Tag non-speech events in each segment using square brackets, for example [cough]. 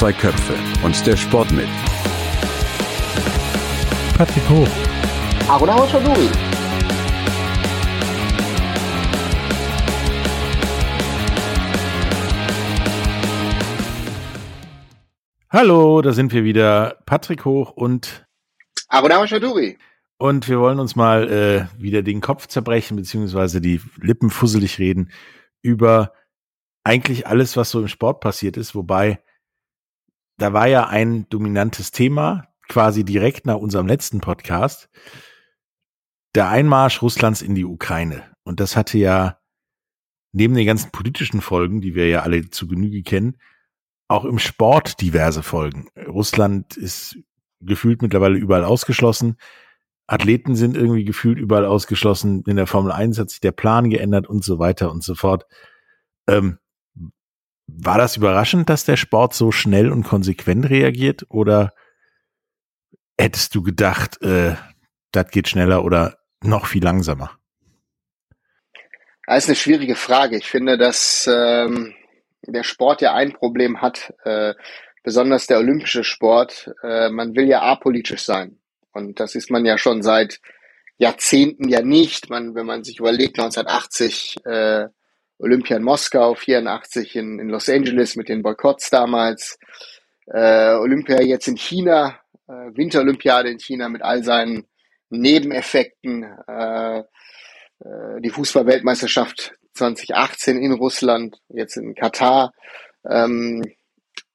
zwei Köpfe und der Sport mit. Patrick Hoch. Aruna Hoshaduri. Hallo, da sind wir wieder. Patrick Hoch und Aruna Hoshaduri. Und wir wollen uns mal äh, wieder den Kopf zerbrechen, beziehungsweise die Lippen fusselig reden über eigentlich alles, was so im Sport passiert ist. Wobei, da war ja ein dominantes Thema, quasi direkt nach unserem letzten Podcast, der Einmarsch Russlands in die Ukraine. Und das hatte ja neben den ganzen politischen Folgen, die wir ja alle zu Genüge kennen, auch im Sport diverse Folgen. Russland ist gefühlt mittlerweile überall ausgeschlossen. Athleten sind irgendwie gefühlt überall ausgeschlossen. In der Formel 1 hat sich der Plan geändert und so weiter und so fort. Ähm, war das überraschend, dass der Sport so schnell und konsequent reagiert? Oder hättest du gedacht, äh, das geht schneller oder noch viel langsamer? Das ist eine schwierige Frage. Ich finde, dass ähm, der Sport ja ein Problem hat, äh, besonders der olympische Sport. Äh, man will ja apolitisch sein. Und das ist man ja schon seit Jahrzehnten ja nicht. Man, wenn man sich überlegt, 1980 äh, Olympia in Moskau, 84 in, in Los Angeles mit den Boykotts damals, äh, Olympia jetzt in China, äh, Winterolympiade in China mit all seinen Nebeneffekten, äh, äh, die Fußballweltmeisterschaft 2018 in Russland, jetzt in Katar. Ähm,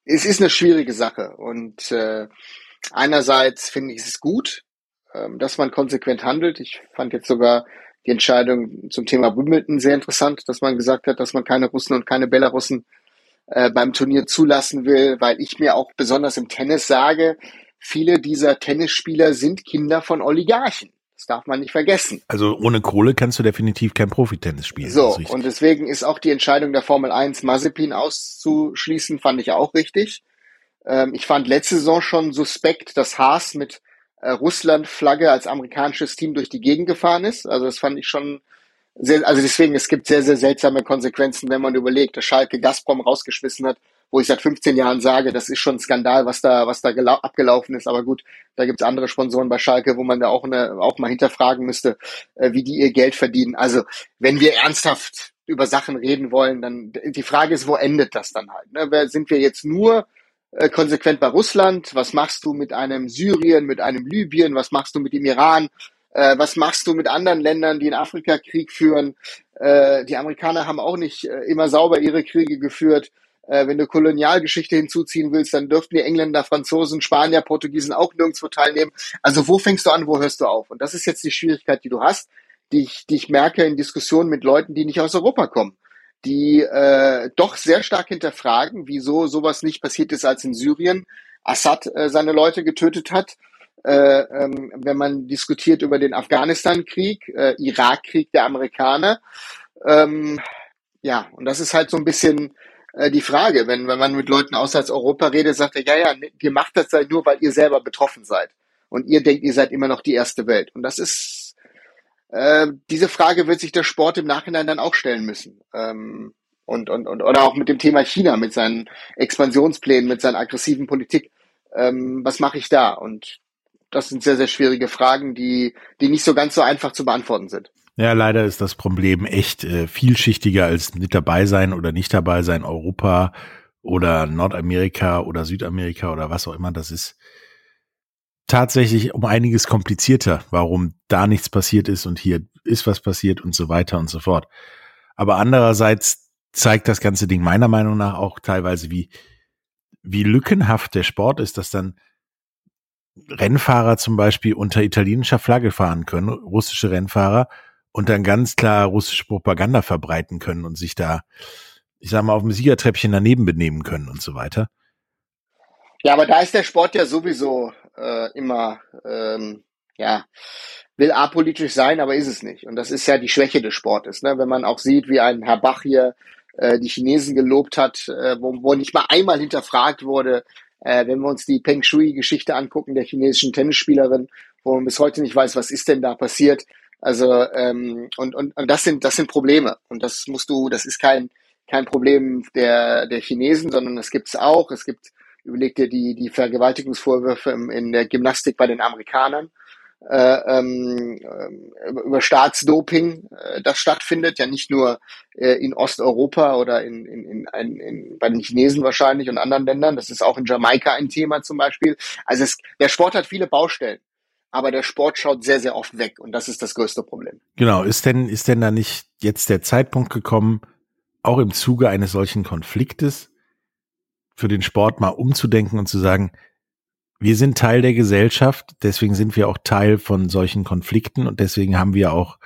es ist eine schwierige Sache und äh, einerseits finde ich es gut, ähm, dass man konsequent handelt. Ich fand jetzt sogar die Entscheidung zum Thema Wimbledon sehr interessant, dass man gesagt hat, dass man keine Russen und keine Belarussen äh, beim Turnier zulassen will, weil ich mir auch besonders im Tennis sage, viele dieser Tennisspieler sind Kinder von Oligarchen. Das darf man nicht vergessen. Also ohne Kohle kannst du definitiv kein Profitennis spielen. So, und deswegen ist auch die Entscheidung der Formel 1, Mazepin auszuschließen, fand ich auch richtig. Ähm, ich fand letzte Saison schon suspekt, dass Haas mit äh, Russland-Flagge als amerikanisches Team durch die Gegend gefahren ist. Also das fand ich schon sehr, also deswegen, es gibt sehr, sehr seltsame Konsequenzen, wenn man überlegt, dass Schalke Gazprom rausgeschmissen hat, wo ich seit 15 Jahren sage, das ist schon ein Skandal, was da, was da abgelaufen ist. Aber gut, da gibt's andere Sponsoren bei Schalke, wo man da auch, eine, auch mal hinterfragen müsste, äh, wie die ihr Geld verdienen. Also wenn wir ernsthaft über Sachen reden wollen, dann die Frage ist, wo endet das dann halt? Ne? Sind wir jetzt nur äh, konsequent bei Russland? Was machst du mit einem Syrien, mit einem Libyen? Was machst du mit dem Iran? Äh, was machst du mit anderen Ländern, die in Afrika Krieg führen? Äh, die Amerikaner haben auch nicht äh, immer sauber ihre Kriege geführt. Äh, wenn du Kolonialgeschichte hinzuziehen willst, dann dürften die Engländer, Franzosen, Spanier, Portugiesen auch nirgendwo teilnehmen. Also wo fängst du an, wo hörst du auf? Und das ist jetzt die Schwierigkeit, die du hast, die ich, die ich merke in Diskussionen mit Leuten, die nicht aus Europa kommen die äh, doch sehr stark hinterfragen, wieso sowas nicht passiert ist, als in Syrien Assad äh, seine Leute getötet hat. Äh, ähm, wenn man diskutiert über den Afghanistan-Krieg, äh, Irak-Krieg der Amerikaner. Ähm, ja, und das ist halt so ein bisschen äh, die Frage, wenn, wenn man mit Leuten außerhalb Europa redet, sagt er, ja, ja, ihr macht das halt nur, weil ihr selber betroffen seid. Und ihr denkt, ihr seid immer noch die erste Welt. Und das ist äh, diese Frage wird sich der Sport im Nachhinein dann auch stellen müssen. Ähm, und, und, und, oder auch mit dem Thema China, mit seinen Expansionsplänen, mit seiner aggressiven Politik. Ähm, was mache ich da? Und das sind sehr, sehr schwierige Fragen, die, die nicht so ganz so einfach zu beantworten sind. Ja, leider ist das Problem echt äh, vielschichtiger als mit dabei sein oder nicht dabei sein. Europa oder Nordamerika oder Südamerika oder was auch immer das ist tatsächlich um einiges komplizierter, warum da nichts passiert ist und hier ist was passiert und so weiter und so fort. Aber andererseits zeigt das ganze Ding meiner Meinung nach auch teilweise, wie, wie lückenhaft der Sport ist, dass dann Rennfahrer zum Beispiel unter italienischer Flagge fahren können, russische Rennfahrer, und dann ganz klar russische Propaganda verbreiten können und sich da, ich sag mal, auf dem Siegertreppchen daneben benehmen können und so weiter. Ja, aber da ist der Sport ja sowieso äh, immer, ähm, ja, will apolitisch sein, aber ist es nicht. Und das ist ja die Schwäche des Sportes. Ne? Wenn man auch sieht, wie ein Herr Bach hier äh, die Chinesen gelobt hat, äh, wo, wo nicht mal einmal hinterfragt wurde, äh, wenn wir uns die Peng Shui-Geschichte angucken, der chinesischen Tennisspielerin, wo man bis heute nicht weiß, was ist denn da passiert. Also ähm, und, und, und das sind das sind Probleme und das musst du, das ist kein kein Problem der der Chinesen, sondern es gibt's auch. Es gibt Überleg dir die, die Vergewaltigungsvorwürfe in der Gymnastik bei den Amerikanern. Äh, ähm, über Staatsdoping, äh, das stattfindet, ja nicht nur äh, in Osteuropa oder in, in, in, in, bei den Chinesen wahrscheinlich und anderen Ländern, das ist auch in Jamaika ein Thema zum Beispiel. Also es, der Sport hat viele Baustellen aber der Sport schaut sehr, sehr oft weg und das ist das größte Problem. Genau, ist denn, ist denn da nicht jetzt der Zeitpunkt gekommen, auch im Zuge eines solchen Konfliktes für den Sport mal umzudenken und zu sagen, wir sind Teil der Gesellschaft, deswegen sind wir auch Teil von solchen Konflikten und deswegen haben wir auch,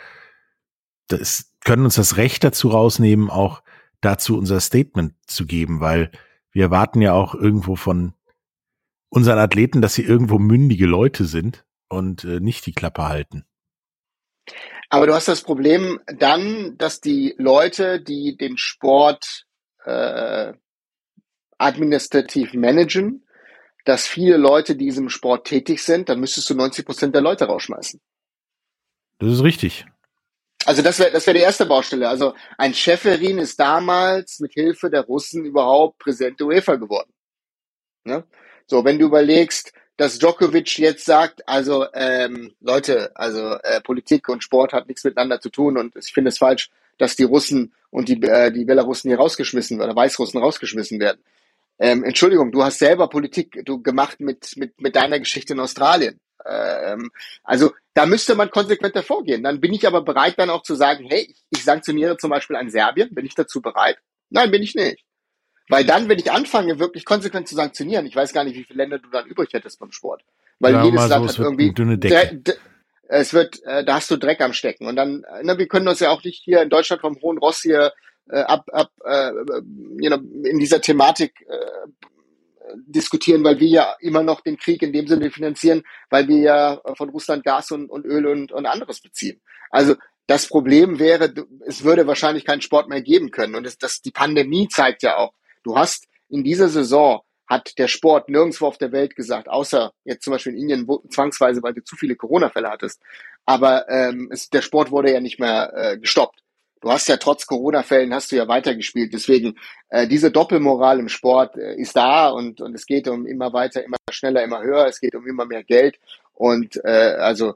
das, können uns das Recht dazu rausnehmen, auch dazu unser Statement zu geben, weil wir erwarten ja auch irgendwo von unseren Athleten, dass sie irgendwo mündige Leute sind und äh, nicht die Klappe halten. Aber du hast das Problem dann, dass die Leute, die den Sport äh, administrativ managen, dass viele Leute, die diesem Sport tätig sind, dann müsstest du 90 Prozent der Leute rausschmeißen. Das ist richtig. Also das wäre das wäre die erste Baustelle. Also ein Schäferin ist damals mit Hilfe der Russen überhaupt Präsident der UEFA geworden. Ne? So, wenn du überlegst, dass Djokovic jetzt sagt, also ähm, Leute, also äh, Politik und Sport hat nichts miteinander zu tun und ich finde es falsch, dass die Russen und die, äh, die Belarussen hier rausgeschmissen oder Weißrussen rausgeschmissen werden. Ähm, Entschuldigung, du hast selber Politik du gemacht mit, mit, mit deiner Geschichte in Australien. Ähm, also da müsste man konsequenter vorgehen. Dann bin ich aber bereit, dann auch zu sagen, hey, ich, ich sanktioniere zum Beispiel ein Serbien, bin ich dazu bereit? Nein, bin ich nicht. Weil dann, wenn ich anfange, wirklich konsequent zu sanktionieren, ich weiß gar nicht, wie viele Länder du dann übrig hättest beim Sport. Weil ja, jedes Land so, hat irgendwie. Dünne Decke. Es wird, äh, da hast du Dreck am Stecken. Und dann, ne, wir können uns ja auch nicht hier in Deutschland vom Hohen Ross hier äh, ab, ab äh, you know, in dieser Thematik äh, diskutieren, weil wir ja immer noch den Krieg in dem Sinne finanzieren, weil wir ja von Russland Gas und, und Öl und, und anderes beziehen. Also das Problem wäre, es würde wahrscheinlich keinen Sport mehr geben können. Und das, das, die Pandemie zeigt ja auch, Du hast in dieser Saison hat der Sport nirgendwo auf der Welt gesagt, außer jetzt zum Beispiel in Indien wo, zwangsweise, weil du zu viele Corona-Fälle hattest. Aber ähm, es, der Sport wurde ja nicht mehr äh, gestoppt. Du hast ja trotz Corona-Fällen hast du ja weitergespielt. Deswegen äh, diese Doppelmoral im Sport äh, ist da und und es geht um immer weiter, immer schneller, immer höher. Es geht um immer mehr Geld und äh, also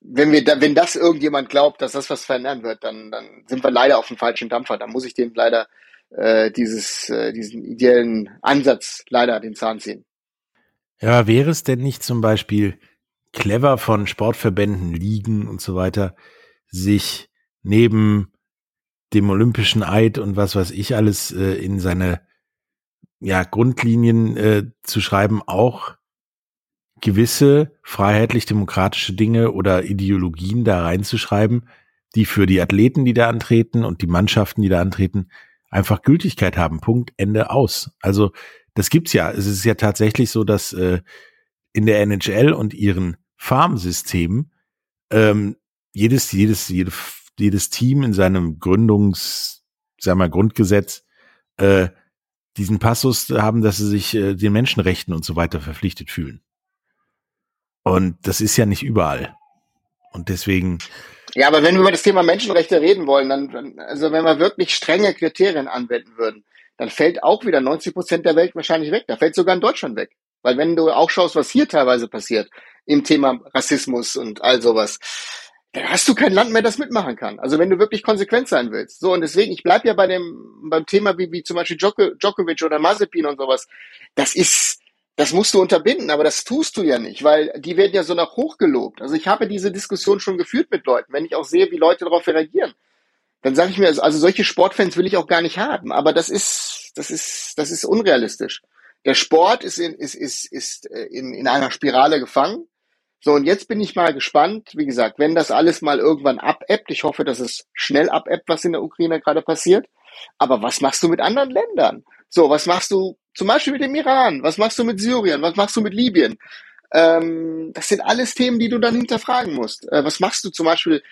wenn wir da, wenn das irgendjemand glaubt, dass das was verändern wird, dann dann sind wir leider auf dem falschen Dampfer. Da muss ich den leider äh, dieses, äh, diesen ideellen Ansatz leider den Zahn ziehen. Ja, wäre es denn nicht zum Beispiel clever von Sportverbänden, Ligen und so weiter, sich neben dem Olympischen Eid und was weiß ich alles äh, in seine ja, Grundlinien äh, zu schreiben, auch gewisse freiheitlich-demokratische Dinge oder Ideologien da reinzuschreiben, die für die Athleten, die da antreten und die Mannschaften, die da antreten, einfach Gültigkeit haben. Punkt, Ende aus. Also das gibt's ja. Es ist ja tatsächlich so, dass äh, in der NHL und ihren Farmsystemen ähm, jedes, jedes, jedes, jedes Team in seinem Gründungs, sag mal, Grundgesetz äh, diesen Passus haben, dass sie sich äh, den Menschenrechten und so weiter verpflichtet fühlen. Und das ist ja nicht überall. Und deswegen ja, aber wenn wir über das Thema Menschenrechte reden wollen, dann, also wenn wir wirklich strenge Kriterien anwenden würden, dann fällt auch wieder 90 Prozent der Welt wahrscheinlich weg. Da fällt sogar in Deutschland weg. Weil wenn du auch schaust, was hier teilweise passiert im Thema Rassismus und all sowas, dann hast du kein Land mehr, das mitmachen kann. Also wenn du wirklich konsequent sein willst. So, und deswegen, ich bleib ja bei dem, beim Thema wie, wie zum Beispiel Djokovic oder Mazepin und sowas. Das ist, das musst du unterbinden, aber das tust du ja nicht, weil die werden ja so nach hoch gelobt. Also ich habe diese Diskussion schon geführt mit Leuten, wenn ich auch sehe, wie Leute darauf reagieren. Dann sage ich mir, also solche Sportfans will ich auch gar nicht haben, aber das ist, das ist, das ist unrealistisch. Der Sport ist in, ist, ist, ist äh, in, in einer Spirale gefangen. So, und jetzt bin ich mal gespannt, wie gesagt, wenn das alles mal irgendwann abebbt, ich hoffe, dass es schnell abebbt, was in der Ukraine gerade passiert. Aber was machst du mit anderen Ländern? So, was machst du zum Beispiel mit dem Iran? Was machst du mit Syrien? Was machst du mit Libyen? Ähm, das sind alles Themen, die du dann hinterfragen musst. Äh, was machst du zum Beispiel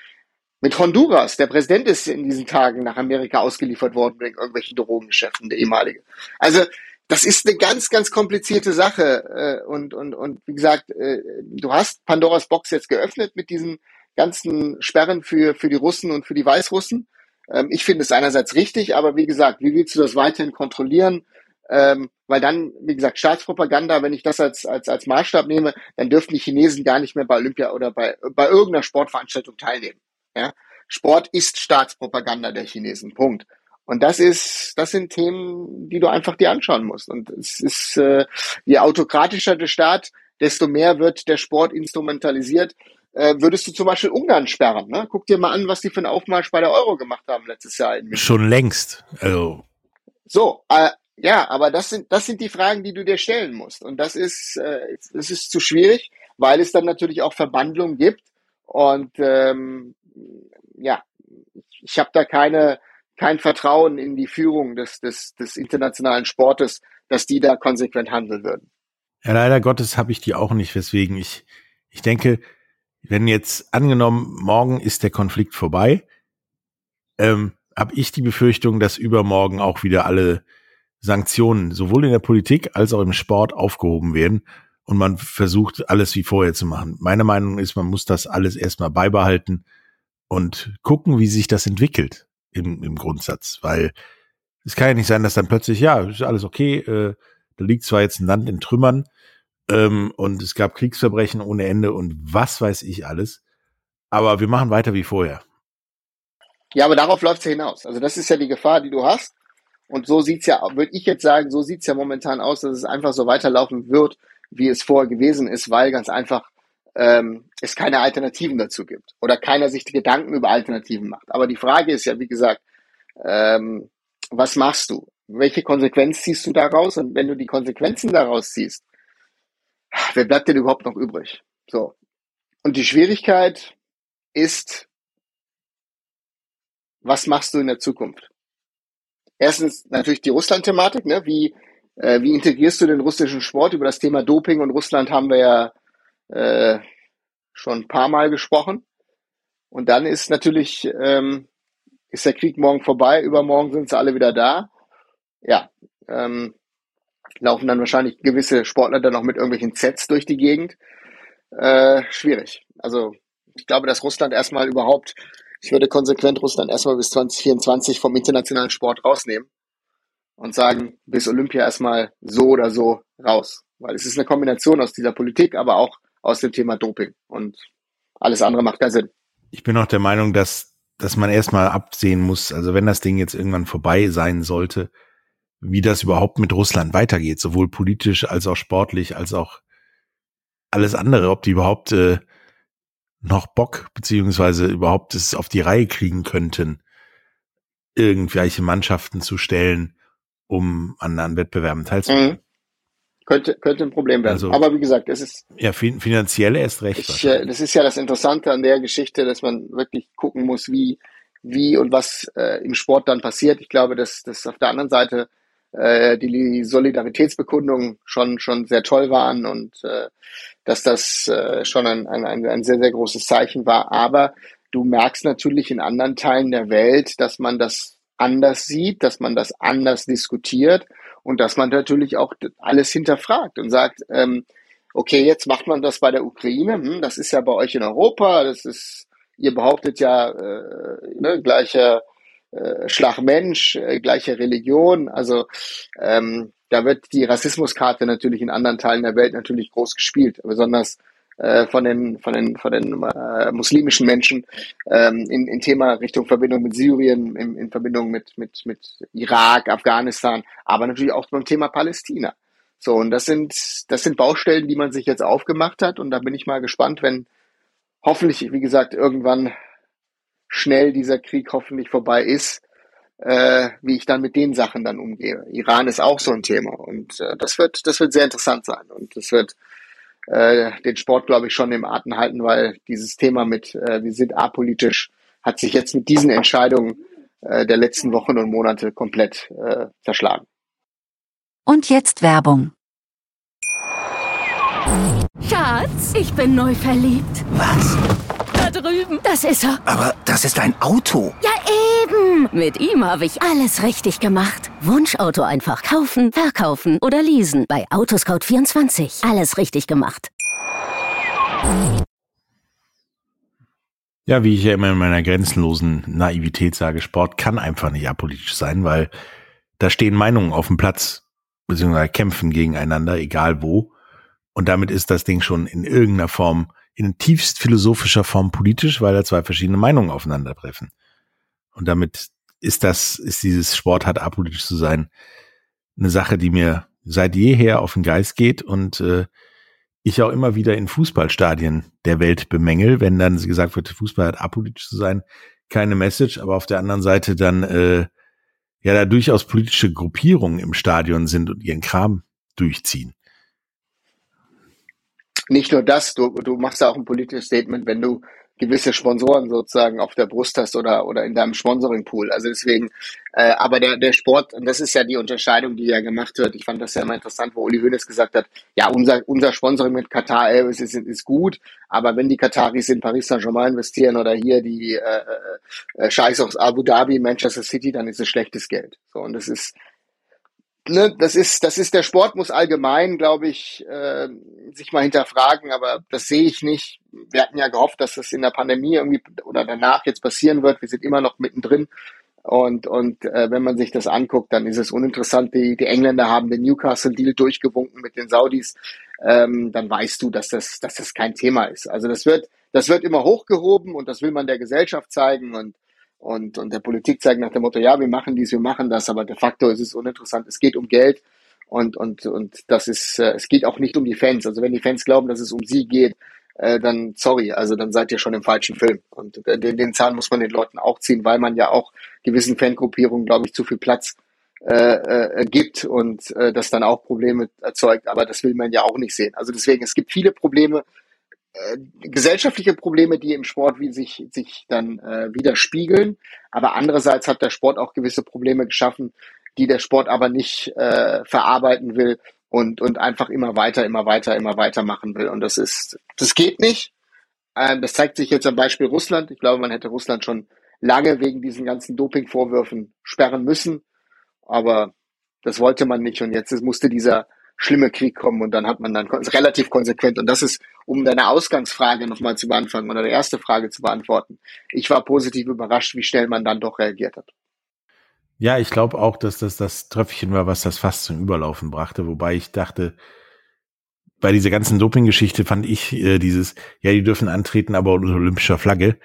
mit Honduras? Der Präsident ist in diesen Tagen nach Amerika ausgeliefert worden wegen irgendwelchen Drogengeschäften, der ehemalige. Also das ist eine ganz, ganz komplizierte Sache. Äh, und, und, und wie gesagt, äh, du hast Pandoras Box jetzt geöffnet mit diesen ganzen Sperren für, für die Russen und für die Weißrussen. Ähm, ich finde es einerseits richtig, aber wie gesagt, wie willst du das weiterhin kontrollieren? Ähm, weil dann, wie gesagt, Staatspropaganda, wenn ich das als, als, als Maßstab nehme, dann dürften die Chinesen gar nicht mehr bei Olympia oder bei, bei irgendeiner Sportveranstaltung teilnehmen. Ja? Sport ist Staatspropaganda der Chinesen. Punkt. Und das ist, das sind Themen, die du einfach dir anschauen musst. Und es ist, äh, je autokratischer der Staat, desto mehr wird der Sport instrumentalisiert. Äh, würdest du zum Beispiel Ungarn sperren? Ne? Guck dir mal an, was die für einen Aufmarsch bei der Euro gemacht haben letztes Jahr. Schon längst. Also. So, äh, ja, aber das sind, das sind die Fragen, die du dir stellen musst. Und das ist, äh, das ist zu schwierig, weil es dann natürlich auch Verbandlungen gibt. Und ähm, ja, ich habe da keine, kein Vertrauen in die Führung des, des, des internationalen Sportes, dass die da konsequent handeln würden. Ja, leider Gottes habe ich die auch nicht, weswegen ich, ich denke, wenn jetzt angenommen, morgen ist der Konflikt vorbei, ähm, habe ich die Befürchtung, dass übermorgen auch wieder alle Sanktionen sowohl in der Politik als auch im Sport aufgehoben werden und man versucht, alles wie vorher zu machen. Meine Meinung ist, man muss das alles erstmal beibehalten und gucken, wie sich das entwickelt im, im Grundsatz, weil es kann ja nicht sein, dass dann plötzlich, ja, ist alles okay, äh, da liegt zwar jetzt ein Land in Trümmern ähm, und es gab Kriegsverbrechen ohne Ende und was weiß ich alles, aber wir machen weiter wie vorher. Ja, aber darauf läuft es ja hinaus. Also das ist ja die Gefahr, die du hast. Und so sieht's ja, würde ich jetzt sagen, so sieht's ja momentan aus, dass es einfach so weiterlaufen wird, wie es vorher gewesen ist, weil ganz einfach ähm, es keine Alternativen dazu gibt oder keiner sich die Gedanken über Alternativen macht. Aber die Frage ist ja, wie gesagt, ähm, was machst du? Welche Konsequenz ziehst du daraus? Und wenn du die Konsequenzen daraus ziehst, wer bleibt denn überhaupt noch übrig? So. Und die Schwierigkeit ist, was machst du in der Zukunft? Erstens natürlich die Russland-Thematik, ne? Wie, äh, wie integrierst du den russischen Sport? Über das Thema Doping und Russland haben wir ja äh, schon ein paar Mal gesprochen. Und dann ist natürlich, ähm, ist der Krieg morgen vorbei, übermorgen sind sie alle wieder da. Ja, ähm, laufen dann wahrscheinlich gewisse Sportler dann noch mit irgendwelchen Sets durch die Gegend. Äh, schwierig. Also ich glaube, dass Russland erstmal überhaupt, ich würde konsequent Russland erstmal bis 2024 vom internationalen Sport rausnehmen und sagen, bis Olympia erstmal so oder so raus. Weil es ist eine Kombination aus dieser Politik, aber auch aus dem Thema Doping. Und alles andere macht keinen Sinn. Ich bin auch der Meinung, dass, dass man erstmal absehen muss, also wenn das Ding jetzt irgendwann vorbei sein sollte, wie das überhaupt mit Russland weitergeht, sowohl politisch als auch sportlich, als auch alles andere, ob die überhaupt äh, noch Bock beziehungsweise überhaupt es auf die Reihe kriegen könnten, irgendwelche Mannschaften zu stellen, um an, an Wettbewerben teilzunehmen. Mhm. Könnte, könnte ein Problem werden. Also, Aber wie gesagt, es ist. Ja, finanziell erst recht. Ich, das ist ja das Interessante an der Geschichte, dass man wirklich gucken muss, wie, wie und was äh, im Sport dann passiert. Ich glaube, dass, dass auf der anderen Seite äh, die Solidaritätsbekundungen schon, schon sehr toll waren und äh, dass das äh, schon ein, ein, ein sehr, sehr großes Zeichen war. Aber du merkst natürlich in anderen Teilen der Welt, dass man das anders sieht, dass man das anders diskutiert und dass man natürlich auch alles hinterfragt und sagt, ähm, okay, jetzt macht man das bei der Ukraine, hm, das ist ja bei euch in Europa, das ist, ihr behauptet ja äh, ne, gleicher äh, Schlagmensch, äh, gleiche Religion, also ähm, da wird die Rassismuskarte natürlich in anderen Teilen der Welt natürlich groß gespielt, besonders äh, von den von den von den äh, muslimischen Menschen ähm, in, in Thema Richtung Verbindung mit Syrien, in, in Verbindung mit mit mit Irak, Afghanistan, aber natürlich auch beim Thema Palästina. So und das sind das sind Baustellen, die man sich jetzt aufgemacht hat und da bin ich mal gespannt, wenn hoffentlich wie gesagt irgendwann schnell dieser Krieg hoffentlich vorbei ist, äh, wie ich dann mit den Sachen dann umgehe. Iran ist auch so ein Thema und äh, das wird das wird sehr interessant sein und das wird äh, den Sport, glaube ich, schon im Atem halten, weil dieses Thema mit, äh, wir sind apolitisch, hat sich jetzt mit diesen Entscheidungen äh, der letzten Wochen und Monate komplett äh, zerschlagen. Und jetzt Werbung. Schatz, ich bin neu verliebt. Was? Drüben. Das ist er. Aber das ist ein Auto. Ja, eben. Mit ihm habe ich alles richtig gemacht. Wunschauto einfach kaufen, verkaufen oder leasen. Bei Autoscout24. Alles richtig gemacht. Ja, wie ich ja immer in meiner grenzenlosen Naivität sage, Sport kann einfach nicht apolitisch sein, weil da stehen Meinungen auf dem Platz. beziehungsweise kämpfen gegeneinander, egal wo. Und damit ist das Ding schon in irgendeiner Form, in tiefst philosophischer Form politisch, weil da zwei verschiedene Meinungen aufeinandertreffen. Und damit ist das, ist dieses Sport hat apolitisch zu sein, eine Sache, die mir seit jeher auf den Geist geht und äh, ich auch immer wieder in Fußballstadien der Welt bemängel, wenn dann gesagt wird, Fußball hat apolitisch zu sein, keine Message, aber auf der anderen Seite dann äh, ja da durchaus politische Gruppierungen im Stadion sind und ihren Kram durchziehen. Nicht nur das, du, du machst ja auch ein politisches Statement, wenn du gewisse Sponsoren sozusagen auf der Brust hast oder, oder in deinem Sponsoring-Pool. Also deswegen, äh, aber der, der Sport, und das ist ja die Unterscheidung, die ja gemacht wird. Ich fand das ja immer interessant, wo Uli Hoeneß gesagt hat, ja, unser, unser Sponsoring mit Qatar Airways ist, ist gut, aber wenn die Kataris in Paris Saint-Germain investieren oder hier die äh, äh, Scheiß aus Abu Dhabi, Manchester City, dann ist es schlechtes Geld. So, und das ist, ne, das ist, das ist der Sport muss allgemein, glaube ich, äh, sich mal hinterfragen, aber das sehe ich nicht. Wir hatten ja gehofft, dass das in der Pandemie irgendwie oder danach jetzt passieren wird. Wir sind immer noch mittendrin. Und, und äh, wenn man sich das anguckt, dann ist es uninteressant. Die, die Engländer haben den Newcastle-Deal durchgewunken mit den Saudis. Ähm, dann weißt du, dass das, dass das kein Thema ist. Also das wird, das wird immer hochgehoben und das will man der Gesellschaft zeigen. Und und, und der Politik zeigen nach dem Motto, ja, wir machen dies, wir machen das, aber de facto ist es uninteressant. Es geht um Geld und, und, und das ist, äh, es geht auch nicht um die Fans. Also wenn die Fans glauben, dass es um sie geht, äh, dann sorry, also dann seid ihr schon im falschen Film. Und äh, den, den Zahn muss man den Leuten auch ziehen, weil man ja auch gewissen Fangruppierungen, glaube ich, zu viel Platz äh, äh, gibt und äh, das dann auch Probleme erzeugt. Aber das will man ja auch nicht sehen. Also deswegen, es gibt viele Probleme, äh, gesellschaftliche Probleme, die im Sport wie sich, sich dann äh, widerspiegeln. Aber andererseits hat der Sport auch gewisse Probleme geschaffen, die der Sport aber nicht äh, verarbeiten will und, und einfach immer weiter, immer weiter, immer weiter machen will. Und das ist, das geht nicht. Ähm, das zeigt sich jetzt am Beispiel Russland. Ich glaube, man hätte Russland schon lange wegen diesen ganzen Dopingvorwürfen sperren müssen. Aber das wollte man nicht. Und jetzt musste dieser schlimme Krieg kommen und dann hat man dann relativ konsequent. Und das ist, um deine Ausgangsfrage nochmal zu beantworten oder die erste Frage zu beantworten. Ich war positiv überrascht, wie schnell man dann doch reagiert hat. Ja, ich glaube auch, dass das das Tröpfchen war, was das fast zum Überlaufen brachte, wobei ich dachte, bei dieser ganzen Doping-Geschichte fand ich äh, dieses, ja, die dürfen antreten, aber unter olympischer Flagge.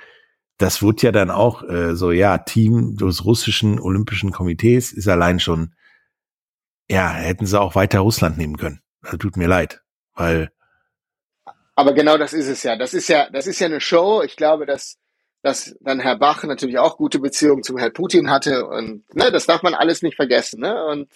Das wurde ja dann auch äh, so, ja, Team des russischen Olympischen Komitees ist allein schon ja, hätten sie auch weiter Russland nehmen können. Also tut mir leid, weil. Aber genau das ist es ja. Das ist ja, das ist ja eine Show. Ich glaube, dass, dass dann Herr Bach natürlich auch gute Beziehungen zum Herrn Putin hatte und ne, das darf man alles nicht vergessen. Ne? Und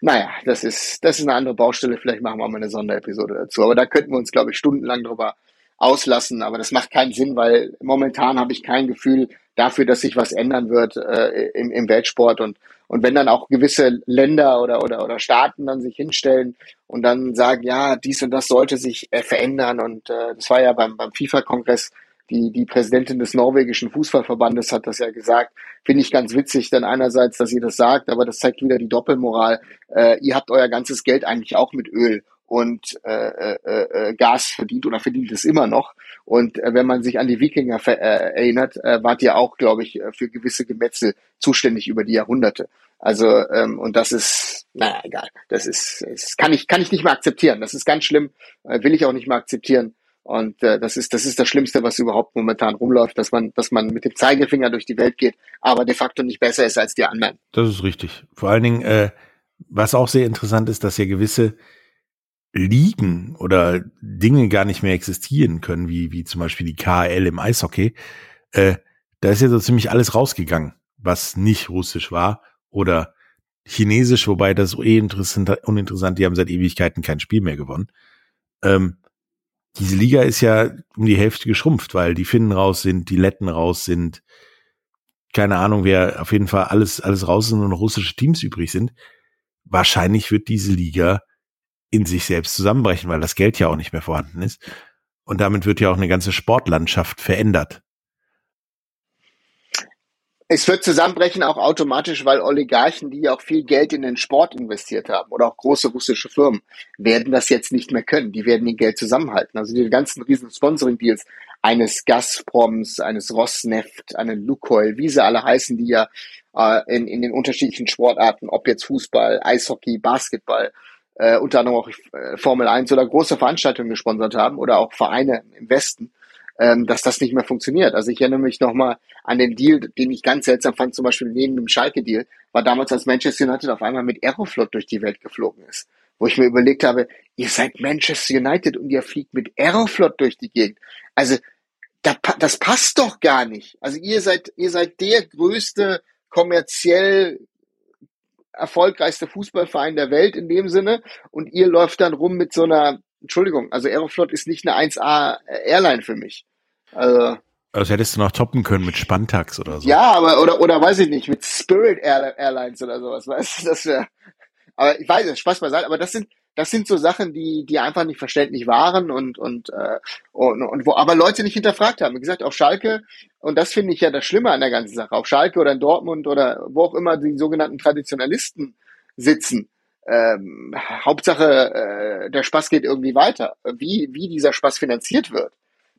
naja, das ist, das ist eine andere Baustelle. Vielleicht machen wir mal eine Sonderepisode dazu. Aber da könnten wir uns, glaube ich, stundenlang drüber auslassen. Aber das macht keinen Sinn, weil momentan habe ich kein Gefühl dafür, dass sich was ändern wird äh, im, im Weltsport. Und und wenn dann auch gewisse Länder oder, oder, oder Staaten dann sich hinstellen und dann sagen, ja, dies und das sollte sich äh, verändern. Und äh, das war ja beim, beim FIFA-Kongress, die, die Präsidentin des norwegischen Fußballverbandes hat das ja gesagt. Finde ich ganz witzig, denn einerseits, dass ihr das sagt, aber das zeigt wieder die Doppelmoral. Äh, ihr habt euer ganzes Geld eigentlich auch mit Öl und äh, äh, äh, Gas verdient oder verdient es immer noch. Und äh, wenn man sich an die Wikinger äh, erinnert, äh, wart ihr auch, glaube ich, äh, für gewisse Gemetzel zuständig über die Jahrhunderte. Also ähm, und das ist, naja, egal. Das ist, das kann ich kann ich nicht mehr akzeptieren. Das ist ganz schlimm. Äh, will ich auch nicht mehr akzeptieren. Und äh, das ist das ist das Schlimmste, was überhaupt momentan rumläuft, dass man dass man mit dem Zeigefinger durch die Welt geht, aber de facto nicht besser ist als die anderen. Das ist richtig. Vor allen Dingen, äh, was auch sehr interessant ist, dass ja gewisse Ligen oder Dinge gar nicht mehr existieren können, wie, wie zum Beispiel die KL im Eishockey, äh, da ist ja so ziemlich alles rausgegangen, was nicht russisch war oder chinesisch, wobei das eh interessant, uninteressant, die haben seit Ewigkeiten kein Spiel mehr gewonnen. Ähm, diese Liga ist ja um die Hälfte geschrumpft, weil die Finnen raus sind, die Letten raus sind, keine Ahnung, wer auf jeden Fall alles, alles raus sind und russische Teams übrig sind. Wahrscheinlich wird diese Liga in sich selbst zusammenbrechen, weil das Geld ja auch nicht mehr vorhanden ist. Und damit wird ja auch eine ganze Sportlandschaft verändert. Es wird zusammenbrechen auch automatisch, weil Oligarchen, die auch viel Geld in den Sport investiert haben oder auch große russische Firmen, werden das jetzt nicht mehr können. Die werden ihr Geld zusammenhalten. Also die ganzen riesen Sponsoring-Deals, eines Gazproms, eines Rosneft, einen Lukoil, wie sie alle heißen, die ja äh, in, in den unterschiedlichen Sportarten, ob jetzt Fußball, Eishockey, Basketball, äh, unter anderem auch äh, Formel 1 oder große Veranstaltungen gesponsert haben oder auch Vereine im Westen, ähm, dass das nicht mehr funktioniert. Also ich erinnere mich nochmal an den Deal, den ich ganz seltsam fand, zum Beispiel neben dem Schalke-Deal, war damals, als Manchester United auf einmal mit Aeroflot durch die Welt geflogen ist. Wo ich mir überlegt habe, ihr seid Manchester United und ihr fliegt mit Aeroflot durch die Gegend. Also das passt doch gar nicht. Also ihr seid, ihr seid der größte kommerziell erfolgreichste Fußballverein der Welt in dem Sinne und ihr läuft dann rum mit so einer, Entschuldigung, also Aeroflot ist nicht eine 1A Airline für mich. Also, also hättest du noch toppen können mit Spantax oder so. Ja, aber oder oder weiß ich nicht mit Spirit Airlines oder sowas, weißt du, das wäre. Aber ich weiß, es Spaß beiseite, aber das sind das sind so Sachen, die, die einfach nicht verständlich waren und, und, äh, und, und wo aber Leute nicht hinterfragt haben. Wie gesagt, auf Schalke, und das finde ich ja das Schlimme an der ganzen Sache, auf Schalke oder in Dortmund oder wo auch immer die sogenannten Traditionalisten sitzen. Ähm, Hauptsache, äh, der Spaß geht irgendwie weiter. Wie, wie dieser Spaß finanziert wird.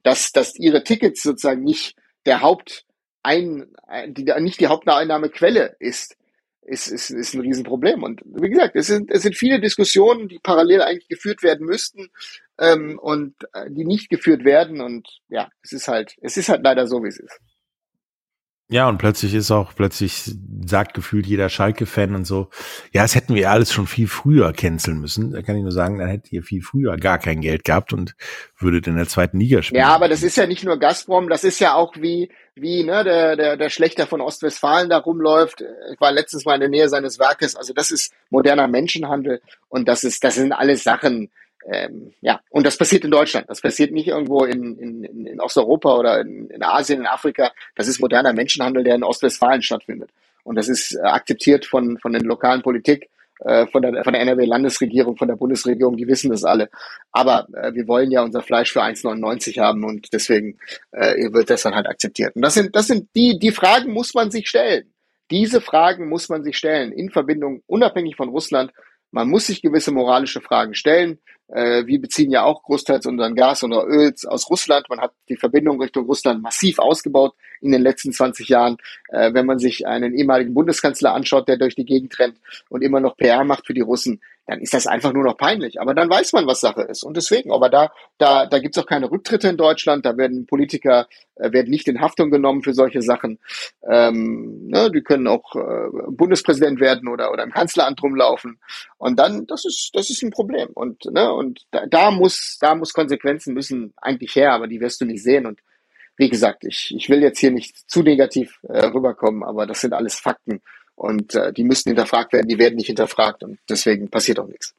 Dass, dass ihre Tickets sozusagen nicht der Haupt ein, die, nicht die Haupteinnahmequelle ist ist, ist, ist ein Riesenproblem. Und wie gesagt, es sind, es sind viele Diskussionen, die parallel eigentlich geführt werden müssten ähm, und äh, die nicht geführt werden. Und ja, es ist halt, es ist halt leider so, wie es ist. Ja, und plötzlich ist auch, plötzlich sagt gefühlt jeder Schalke-Fan und so, ja, das hätten wir alles schon viel früher canceln müssen. Da kann ich nur sagen, dann hättet ihr viel früher gar kein Geld gehabt und würdet in der zweiten Liga spielen. Ja, aber das ist ja nicht nur Gazprom, das ist ja auch wie, wie, ne, der, der, der Schlechter von Ostwestfalen da rumläuft. Ich war letztens mal in der Nähe seines Werkes. Also das ist moderner Menschenhandel und das ist, das sind alles Sachen, ähm, ja, und das passiert in Deutschland. Das passiert nicht irgendwo in, in, in Osteuropa oder in, in Asien, in Afrika. Das ist moderner Menschenhandel, der in Ostwestfalen stattfindet. Und das ist äh, akzeptiert von, von den lokalen Politik, äh, von der, von der NRW-Landesregierung, von der Bundesregierung, die wissen das alle. Aber äh, wir wollen ja unser Fleisch für 1,99 haben und deswegen äh, wird das dann halt akzeptiert. Und das sind, das sind die, die Fragen muss man sich stellen. Diese Fragen muss man sich stellen in Verbindung unabhängig von Russland man muss sich gewisse moralische Fragen stellen. Äh, wir beziehen ja auch großteils unseren Gas und Öl aus Russland. Man hat die Verbindung Richtung Russland massiv ausgebaut in den letzten 20 Jahren. Äh, wenn man sich einen ehemaligen Bundeskanzler anschaut, der durch die Gegend rennt und immer noch PR macht für die Russen, dann ist das einfach nur noch peinlich. Aber dann weiß man, was Sache ist. Und deswegen, aber da, da, da gibt's auch keine Rücktritte in Deutschland. Da werden Politiker äh, werden nicht in Haftung genommen für solche Sachen. Ähm, ne, die können auch äh, Bundespräsident werden oder, oder im Kanzleramt rumlaufen. Und dann, das ist, das ist ein Problem. Und, ne, und da, da muss, da muss Konsequenzen müssen eigentlich her, aber die wirst du nicht sehen. Und wie gesagt, ich, ich will jetzt hier nicht zu negativ äh, rüberkommen, aber das sind alles Fakten. Und äh, die müssten hinterfragt werden, die werden nicht hinterfragt und deswegen passiert auch nichts.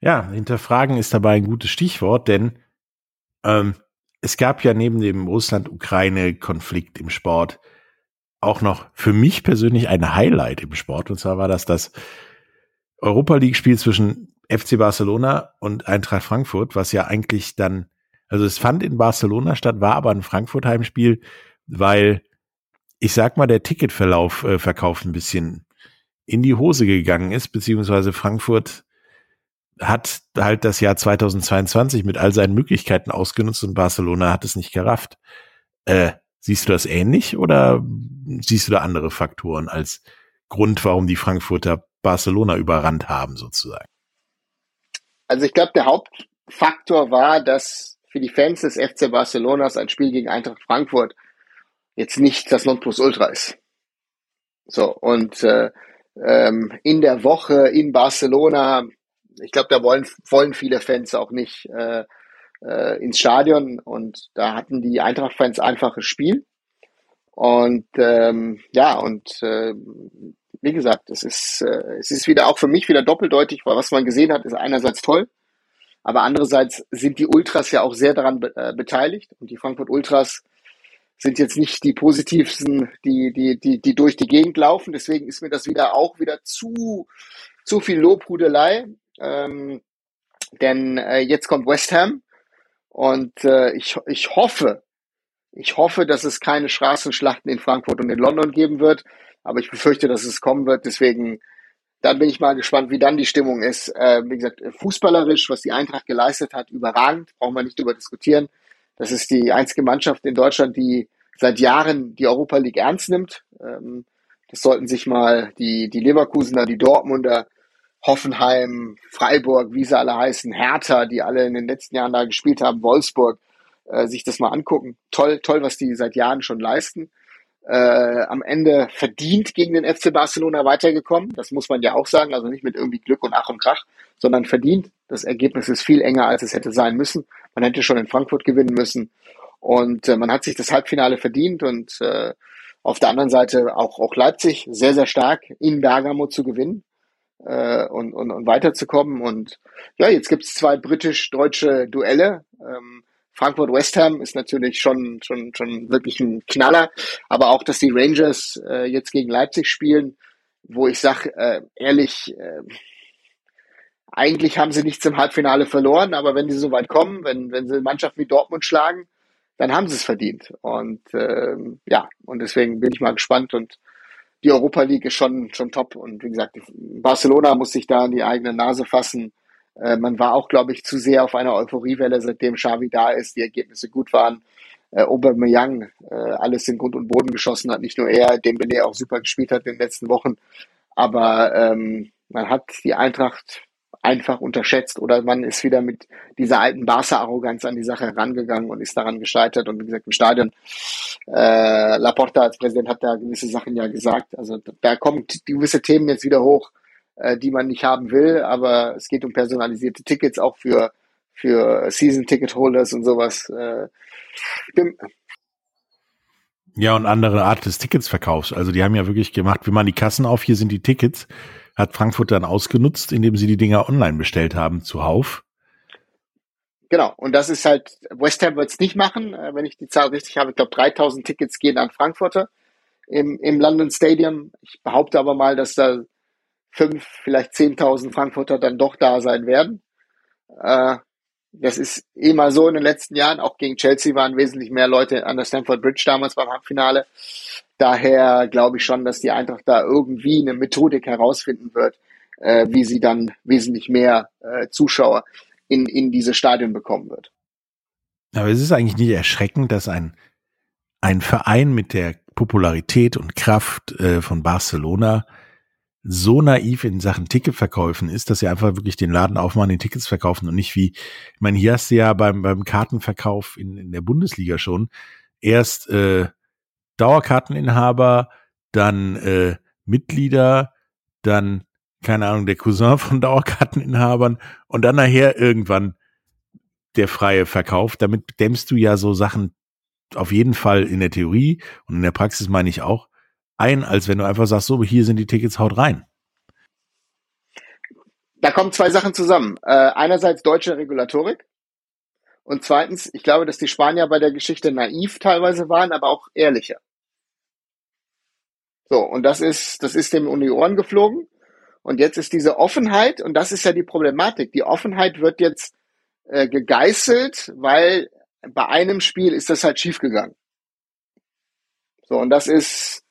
Ja, hinterfragen ist dabei ein gutes Stichwort, denn ähm, es gab ja neben dem Russland-Ukraine-Konflikt im Sport auch noch für mich persönlich ein Highlight im Sport. Und zwar war das das Europa League-Spiel zwischen FC Barcelona und Eintracht Frankfurt, was ja eigentlich dann, also es fand in Barcelona statt, war aber ein Frankfurt-Heimspiel, weil ich sag mal, der Ticketverlauf, äh, Verkauf ein bisschen in die Hose gegangen ist, beziehungsweise Frankfurt hat halt das Jahr 2022 mit all seinen Möglichkeiten ausgenutzt und Barcelona hat es nicht gerafft. Äh, siehst du das ähnlich oder siehst du da andere Faktoren als Grund, warum die Frankfurter Barcelona überrannt haben, sozusagen? Also ich glaube, der Hauptfaktor war, dass für die Fans des FC Barcelonas ein Spiel gegen Eintracht Frankfurt jetzt nicht das Nonplusultra ist. So, und äh, ähm, in der Woche in Barcelona, ich glaube, da wollen, wollen viele Fans auch nicht äh, äh, ins Stadion und da hatten die Eintracht-Fans einfaches Spiel. Und ähm, ja, und äh, wie gesagt, es ist, äh, es ist wieder auch für mich wieder doppeldeutig, weil was man gesehen hat, ist einerseits toll, aber andererseits sind die Ultras ja auch sehr daran be äh, beteiligt und die Frankfurt Ultras sind jetzt nicht die positivsten, die, die, die, die durch die Gegend laufen. Deswegen ist mir das wieder auch wieder zu, zu viel Lobhudelei. Ähm, denn äh, jetzt kommt West Ham und äh, ich, ich hoffe, ich hoffe, dass es keine Straßenschlachten in Frankfurt und in London geben wird, aber ich befürchte, dass es kommen wird. Deswegen, dann bin ich mal gespannt, wie dann die Stimmung ist. Äh, wie gesagt, fußballerisch, was die Eintracht geleistet hat, überragend, brauchen wir nicht drüber diskutieren. Das ist die einzige Mannschaft in Deutschland, die seit Jahren die Europa League ernst nimmt. Ähm, das sollten sich mal die, die Leverkusener, die Dortmunder, Hoffenheim, Freiburg, wie sie alle heißen, Hertha, die alle in den letzten Jahren da gespielt haben, Wolfsburg, äh, sich das mal angucken. Toll, toll, was die seit Jahren schon leisten. Äh, am Ende verdient gegen den FC Barcelona weitergekommen. Das muss man ja auch sagen. Also nicht mit irgendwie Glück und Ach und Krach, sondern verdient. Das Ergebnis ist viel enger, als es hätte sein müssen. Man hätte schon in Frankfurt gewinnen müssen. Und äh, man hat sich das Halbfinale verdient und äh, auf der anderen Seite auch, auch Leipzig sehr, sehr stark in Bergamo zu gewinnen äh, und, und, und weiterzukommen. Und ja, jetzt gibt es zwei britisch-deutsche Duelle. Ähm, Frankfurt-West Ham ist natürlich schon, schon, schon wirklich ein Knaller. Aber auch, dass die Rangers äh, jetzt gegen Leipzig spielen, wo ich sage, äh, ehrlich, äh, eigentlich haben sie nichts im Halbfinale verloren, aber wenn sie so weit kommen, wenn, wenn sie Mannschaften wie Dortmund schlagen, dann haben sie es verdient. Und ähm, ja, und deswegen bin ich mal gespannt und die Europa League ist schon, schon top. Und wie gesagt, Barcelona muss sich da an die eigene Nase fassen. Äh, man war auch, glaube ich, zu sehr auf einer Euphoriewelle, seitdem Xavi da ist, die Ergebnisse gut waren. Äh, Aubameyang äh, alles in Grund und Boden geschossen hat, nicht nur er, Dembele auch super gespielt hat in den letzten Wochen. Aber ähm, man hat die Eintracht einfach unterschätzt oder man ist wieder mit dieser alten Barca-Arroganz an die Sache herangegangen und ist daran gescheitert. Und wie gesagt, im Stadion, äh, Laporta als Präsident hat da gewisse Sachen ja gesagt. Also da kommen gewisse Themen jetzt wieder hoch, äh, die man nicht haben will, aber es geht um personalisierte Tickets auch für, für Season-Ticket-Holders und sowas. Äh, ja, und andere Art des Ticketsverkaufs. Also die haben ja wirklich gemacht, wie man die Kassen auf, hier sind die Tickets hat Frankfurt dann ausgenutzt, indem sie die Dinger online bestellt haben zuhauf. Genau, und das ist halt, West Ham wird es nicht machen, äh, wenn ich die Zahl richtig habe. Ich glaube, 3000 Tickets gehen an Frankfurter im, im London Stadium. Ich behaupte aber mal, dass da fünf, vielleicht 10.000 Frankfurter dann doch da sein werden. Äh, das ist immer so in den letzten Jahren. Auch gegen Chelsea waren wesentlich mehr Leute an der Stamford Bridge damals beim Halbfinale. Daher glaube ich schon, dass die Eintracht da irgendwie eine Methodik herausfinden wird, äh, wie sie dann wesentlich mehr äh, Zuschauer in, in diese Stadien bekommen wird. Aber es ist eigentlich nicht erschreckend, dass ein, ein Verein mit der Popularität und Kraft äh, von Barcelona so naiv in Sachen Ticketverkäufen ist, dass sie einfach wirklich den Laden aufmachen, den Tickets verkaufen und nicht wie, ich meine, hier hast du ja beim, beim Kartenverkauf in, in der Bundesliga schon erst äh, Dauerkarteninhaber, dann äh, Mitglieder, dann, keine Ahnung, der Cousin von Dauerkarteninhabern und dann nachher irgendwann der freie Verkauf. Damit dämmst du ja so Sachen auf jeden Fall in der Theorie und in der Praxis meine ich auch ein, als wenn du einfach sagst, so, hier sind die Tickets, haut rein. Da kommen zwei Sachen zusammen. Äh, einerseits deutsche Regulatorik und zweitens, ich glaube, dass die Spanier bei der Geschichte naiv teilweise waren, aber auch ehrlicher. So, und das ist, das ist dem um die Ohren geflogen. Und jetzt ist diese Offenheit, und das ist ja die Problematik. Die Offenheit wird jetzt äh, gegeißelt, weil bei einem Spiel ist das halt schiefgegangen. So, und das ist,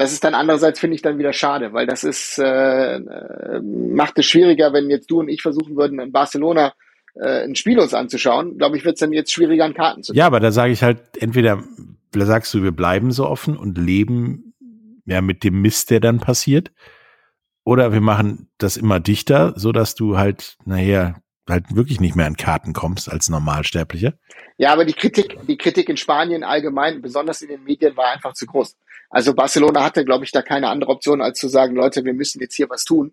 das ist dann andererseits, finde ich, dann wieder schade, weil das ist, äh, äh, macht es schwieriger, wenn jetzt du und ich versuchen würden, in Barcelona äh, ein Spiel uns anzuschauen. Glaube ich, wird es dann jetzt schwieriger, an Karten zu kommen. Ja, aber da sage ich halt, entweder da sagst du, wir bleiben so offen und leben ja mit dem Mist, der dann passiert, oder wir machen das immer dichter, so dass du halt nachher halt wirklich nicht mehr an Karten kommst als Normalsterblicher. Ja, aber die Kritik, die Kritik in Spanien allgemein, besonders in den Medien, war einfach zu groß. Also Barcelona hatte, glaube ich, da keine andere Option, als zu sagen, Leute, wir müssen jetzt hier was tun.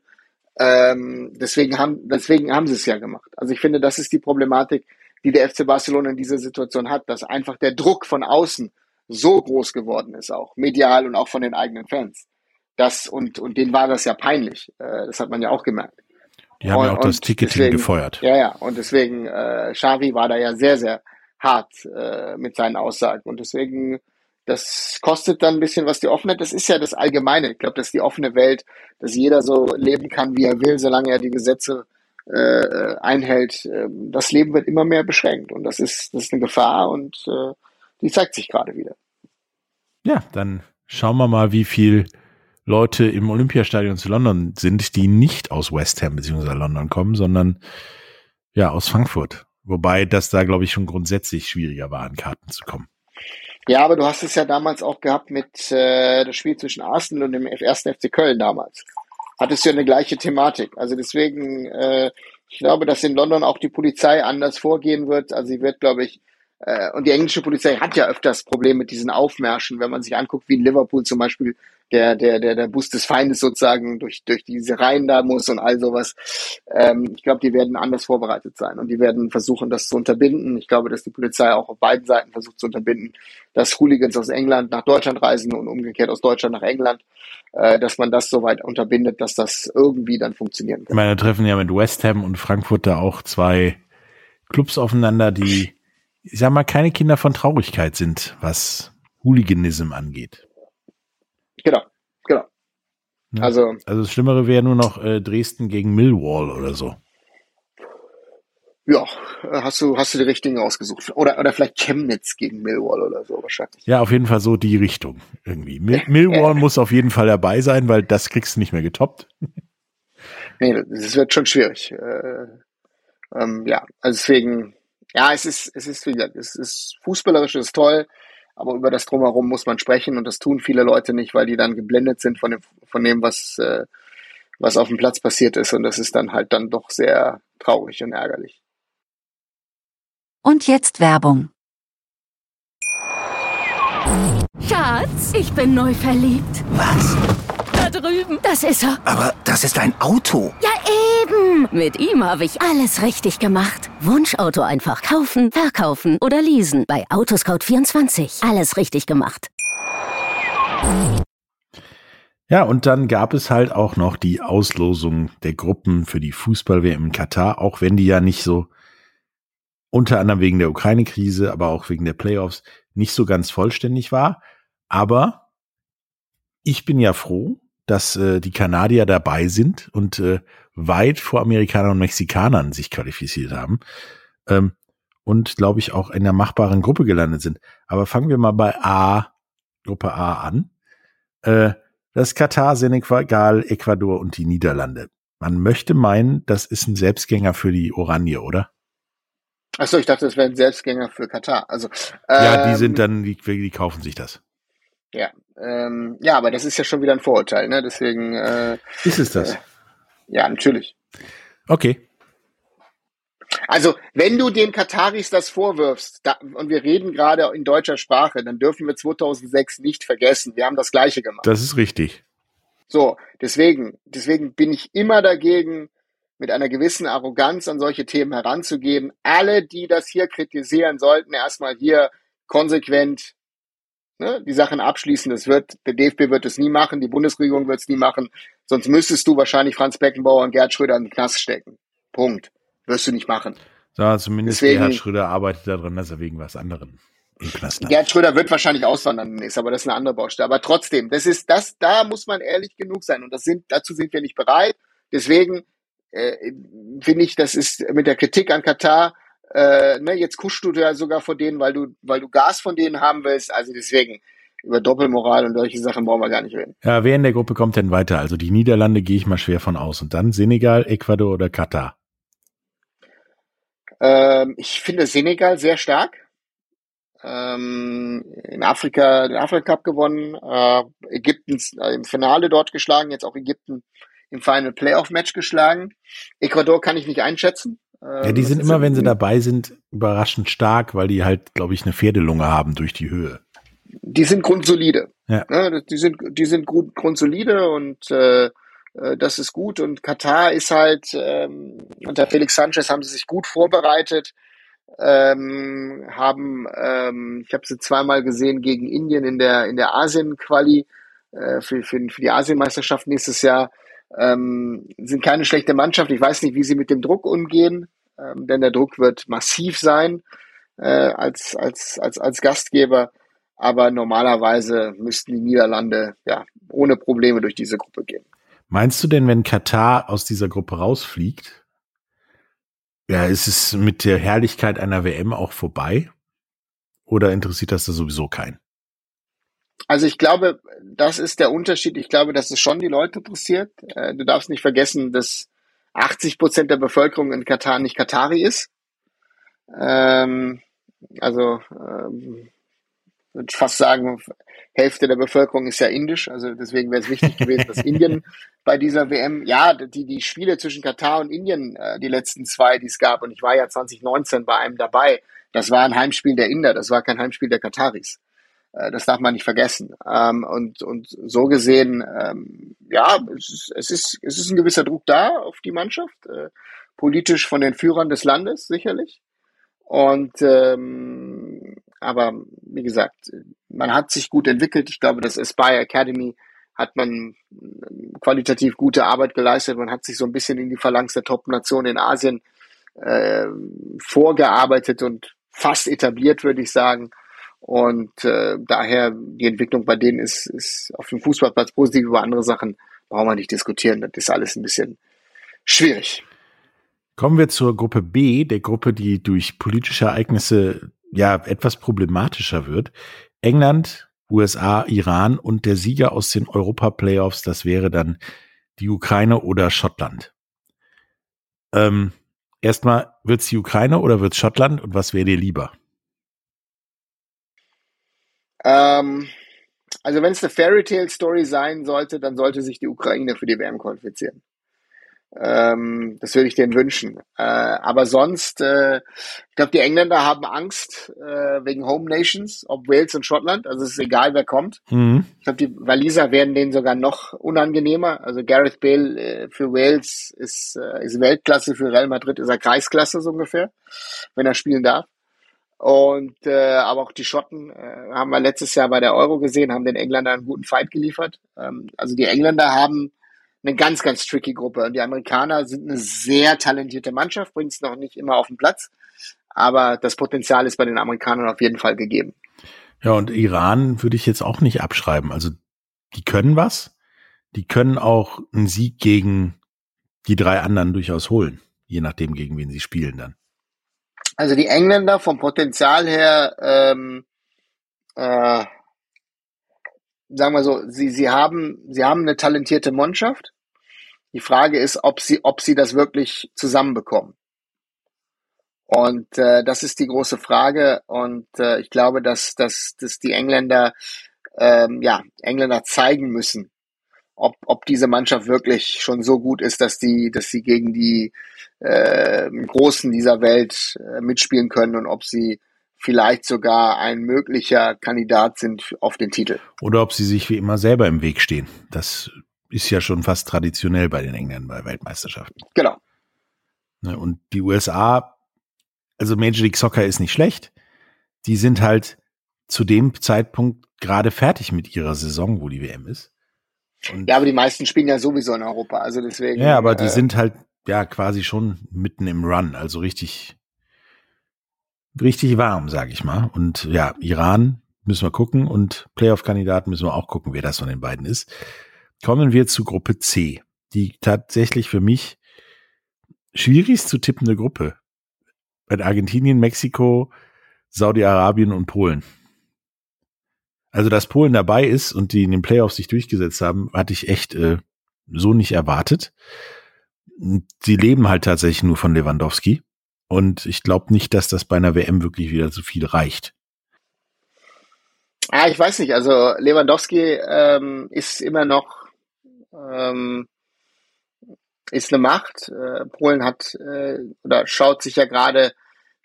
Ähm, deswegen haben, deswegen haben sie es ja gemacht. Also ich finde, das ist die Problematik, die der FC Barcelona in dieser Situation hat, dass einfach der Druck von außen so groß geworden ist, auch medial und auch von den eigenen Fans. Das und und denen war das ja peinlich. Äh, das hat man ja auch gemerkt. Die haben und, ja auch das Ticketing deswegen, gefeuert. Ja, ja. Und deswegen äh, Xavi war da ja sehr, sehr hart äh, mit seinen Aussagen und deswegen das kostet dann ein bisschen was die Offenheit. Das ist ja das Allgemeine. Ich glaube, das ist die offene Welt, dass jeder so leben kann, wie er will, solange er die Gesetze äh, einhält. Ähm, das Leben wird immer mehr beschränkt und das ist, das ist eine Gefahr und äh, die zeigt sich gerade wieder. Ja, dann schauen wir mal, wie viel Leute im Olympiastadion zu London sind, die nicht aus West Ham bzw. London kommen, sondern ja aus Frankfurt Wobei das da, glaube ich, schon grundsätzlich schwieriger war, an Karten zu kommen. Ja, aber du hast es ja damals auch gehabt mit äh, das Spiel zwischen Arsenal und dem ersten FC Köln damals. Hattest du ja eine gleiche Thematik. Also deswegen, äh, ich glaube, dass in London auch die Polizei anders vorgehen wird. Also sie wird, glaube ich, äh, und die englische Polizei hat ja öfters Probleme mit diesen Aufmärschen, wenn man sich anguckt, wie in Liverpool zum Beispiel der, der, der, der Bus des Feindes sozusagen durch, durch diese Reihen da muss und all sowas. Ähm, ich glaube, die werden anders vorbereitet sein und die werden versuchen, das zu unterbinden. Ich glaube, dass die Polizei auch auf beiden Seiten versucht zu unterbinden, dass Hooligans aus England nach Deutschland reisen und umgekehrt aus Deutschland nach England, äh, dass man das so weit unterbindet, dass das irgendwie dann funktionieren kann. Ich meine, da treffen ja mit West Ham und Frankfurt da auch zwei Clubs aufeinander, die, ich sag mal, keine Kinder von Traurigkeit sind, was Hooliganism angeht. Genau, genau. Ja. Also, Also das Schlimmere wäre nur noch äh, Dresden gegen Millwall oder so. ja, hast du, hast du die richtigen ausgesucht. Oder, oder vielleicht Chemnitz gegen Millwall oder so wahrscheinlich. Ja, auf jeden Fall so die Richtung irgendwie. Mill [laughs] Millwall muss auf jeden Fall dabei sein, weil das kriegst du nicht mehr getoppt. [laughs] Nee, das wird schon schwierig. Äh, ähm, ja, also deswegen, ja, es ist, es ist, wie gesagt, es ist fußballerisch, es ist toll, aber über das Drumherum muss man sprechen und das tun viele Leute nicht, weil die dann geblendet sind von dem, von dem, was, äh, was auf dem Platz passiert ist und das ist dann halt dann doch sehr traurig und ärgerlich. Und jetzt Werbung. Schatz, ich bin neu verliebt. Was? Da drüben. Das ist er. Aber das ist ein Auto. Ja, eben. Mit ihm habe ich alles richtig gemacht. Wunschauto einfach kaufen, verkaufen oder leasen. Bei Autoscout24. Alles richtig gemacht. Ja, und dann gab es halt auch noch die Auslosung der Gruppen für die Fußball-WM in Katar, auch wenn die ja nicht so unter anderem wegen der Ukraine-Krise, aber auch wegen der Playoffs nicht so ganz vollständig war. Aber ich bin ja froh, dass äh, die Kanadier dabei sind und äh, weit vor Amerikanern und Mexikanern sich qualifiziert haben. Ähm, und glaube ich auch in der machbaren Gruppe gelandet sind. Aber fangen wir mal bei A, Gruppe A an. Äh, das Katar, Senegal, Ecuador und die Niederlande. Man möchte meinen, das ist ein Selbstgänger für die Oranje, oder? Achso, ich dachte, das wäre ein Selbstgänger für Katar. Also, Ja, die ähm, sind dann, die, die kaufen sich das. Ja, ähm, ja, aber das ist ja schon wieder ein Vorurteil, ne? Deswegen, äh, Ist es das? ja, natürlich. Okay. Also, wenn du den Kataris das vorwirfst, da, und wir reden gerade in deutscher Sprache, dann dürfen wir 2006 nicht vergessen. Wir haben das Gleiche gemacht. Das ist richtig. So, deswegen, deswegen bin ich immer dagegen, mit einer gewissen Arroganz an solche Themen heranzugehen. Alle, die das hier kritisieren, sollten erstmal hier konsequent ne, die Sachen abschließen. Das wird, der DFB wird es nie machen, die Bundesregierung wird es nie machen. Sonst müsstest du wahrscheinlich Franz Beckenbauer und Gerd Schröder in den Knast stecken. Punkt. Wirst du nicht machen. Ja, zumindest Deswegen- Gerhard Schröder arbeitet daran, dass er wegen was anderem im Knast landet. Gerd Schröder wird wahrscheinlich auswandern demnächst, aber das ist eine andere Baustelle. Aber trotzdem, das ist das, da muss man ehrlich genug sein. Und das sind, dazu sind wir nicht bereit. Deswegen äh, finde ich, das ist mit der Kritik an Katar, äh, ne, jetzt kuschst du ja sogar vor denen, weil du, weil du Gas von denen haben willst. Also deswegen, über Doppelmoral und solche Sachen brauchen wir gar nicht reden. Ja, wer in der Gruppe kommt denn weiter? Also die Niederlande gehe ich mal schwer von aus. Und dann Senegal, Ecuador oder Katar? Ähm, ich finde Senegal sehr stark. Ähm, in Afrika den Afrika Cup gewonnen, äh, Ägypten äh, im Finale dort geschlagen, jetzt auch Ägypten im Final Playoff Match geschlagen. Ecuador kann ich nicht einschätzen. Ähm, Ja, die sind immer, wenn sie dabei sind, überraschend stark, weil die halt, glaube ich, eine Pferdelunge haben durch die Höhe. die sind grundsolide. Ja. Ne, die sind, die sind grund, grundsolide und äh, äh, das ist gut. Und Katar ist halt, ähm, unter Felix Sanchez haben sie sich gut vorbereitet, ähm, haben, ähm, ich habe sie zweimal gesehen gegen Indien in der in der Asien-Quali äh, für, für, für die Asienmeisterschaft nächstes Jahr. Ähm, sind keine schlechte Mannschaft. Ich weiß nicht, wie sie mit dem Druck umgehen, ähm, denn der Druck wird massiv sein äh, als, als, als, als Gastgeber. Aber normalerweise müssten die Niederlande ja ohne Probleme durch diese Gruppe gehen. Meinst du denn, wenn Katar aus dieser Gruppe rausfliegt, ja, ist es mit der Herrlichkeit einer WM auch vorbei? Oder interessiert das da sowieso keinen? Also ich glaube, das ist der Unterschied. Ich glaube, dass es schon die Leute interessiert. Äh, Du darfst nicht vergessen, dass 80 Prozent der Bevölkerung in Katar nicht Katari ist. Ähm, also ähm, würde fast sagen, Hälfte der Bevölkerung ist ja indisch, also deswegen wäre es wichtig gewesen, dass Indien [laughs] bei dieser WM, ja, die, die Spiele zwischen Katar und Indien, äh, die letzten zwei, die es gab, und ich war ja 2019 bei einem dabei, das war ein Heimspiel der Inder, das war kein Heimspiel der Kataris. Äh, das darf man nicht vergessen. Ähm, und, und so gesehen, ähm, ja, es ist, es, ist, ein gewisser Druck da auf die Mannschaft, äh, politisch von den Führern des Landes sicherlich. Und ähm, aber wie gesagt, man hat sich gut entwickelt. Ich glaube, das Aspire Academy hat man qualitativ gute Arbeit geleistet. Man hat sich so ein bisschen in die Phalanx der Top-Nationen in Asien äh, vorgearbeitet und fast etabliert, würde ich sagen. Und äh, daher die Entwicklung bei denen ist, ist auf dem Fußballplatz positiv. Über andere Sachen brauchen wir nicht diskutieren. Das ist alles ein bisschen schwierig. Kommen wir zur Gruppe B, der Gruppe, die durch politische Ereignisse ja etwas problematischer wird. England, USA, Iran und der Sieger aus den Europa-Playoffs, das wäre dann die Ukraine oder Schottland. Ähm, erstmal, wird's die Ukraine oder wird's Schottland und was wäre dir lieber? Ähm, also wenn es eine Fairy Tale Story sein sollte, dann sollte sich die Ukraine für die WM qualifizieren. Ähm, das würde ich denen wünschen. Äh, aber sonst, äh, ich glaube, die Engländer haben Angst äh, wegen Home Nations, ob Wales und Schottland. Also es ist egal, wer kommt. Mhm. Ich glaube, die Waliser werden denen sogar noch unangenehmer. Also Gareth Bale äh, für Wales ist, äh, ist Weltklasse, für Real Madrid ist er Kreisklasse so ungefähr, wenn er spielen darf. Und äh, aber auch die Schotten äh, haben wir letztes Jahr bei der Euro gesehen, haben den Engländern einen guten Fight geliefert. Ähm, also die Engländer haben eine ganz, ganz tricky Gruppe. Und die Amerikaner sind eine sehr talentierte Mannschaft, bringt es noch nicht immer auf den Platz. Aber das Potenzial ist bei den Amerikanern auf jeden Fall gegeben. Ja, und Iran würde ich jetzt auch nicht abschreiben. Also die können was. Die können auch einen Sieg gegen die drei anderen durchaus holen. Je nachdem, gegen wen sie spielen dann. Also die Engländer vom Potenzial her, ähm, äh, sagen wir so, sie, sie haben, sie haben eine talentierte Mannschaft. Die Frage ist, ob sie, ob sie das wirklich zusammenbekommen. Und äh, das ist die große Frage. Und äh, ich glaube, dass, dass, dass die Engländer, ähm, ja, Engländer zeigen müssen, ob, ob diese Mannschaft wirklich schon so gut ist, dass die, dass sie gegen die äh, Großen dieser Welt äh, mitspielen können und ob sie vielleicht sogar ein möglicher Kandidat sind auf den Titel. Oder ob sie sich wie immer selber im Weg stehen. Das ist ja schon fast traditionell bei den Engländern bei Weltmeisterschaften. Genau. Ne, und die USA, also Major League Soccer ist nicht schlecht. Die sind halt zu dem Zeitpunkt gerade fertig mit ihrer Saison, wo die WM ist. Und ja, aber die meisten spielen ja sowieso in Europa, also deswegen. Ja, aber die äh, sind halt ja quasi schon mitten im Run, also richtig, richtig warm, sag ich mal. Und ja, Iran müssen wir gucken und Playoff-Kandidaten müssen wir auch gucken, wer das von den beiden ist. Kommen wir zu Gruppe C, die tatsächlich für mich schwierigst zu tippende Gruppe. Bei Argentinien, Mexiko, Saudi-Arabien und Polen. Also, dass Polen dabei ist und die in den Playoffs sich durchgesetzt haben, hatte ich echt äh, so nicht erwartet. Sie leben halt tatsächlich nur von Lewandowski. Und ich glaube nicht, dass das bei einer WM wirklich wieder so viel reicht. Ah, ich weiß nicht. Also Lewandowski ähm, ist immer noch ähm, ist eine Macht. Äh, Polen hat äh, oder schaut sich ja gerade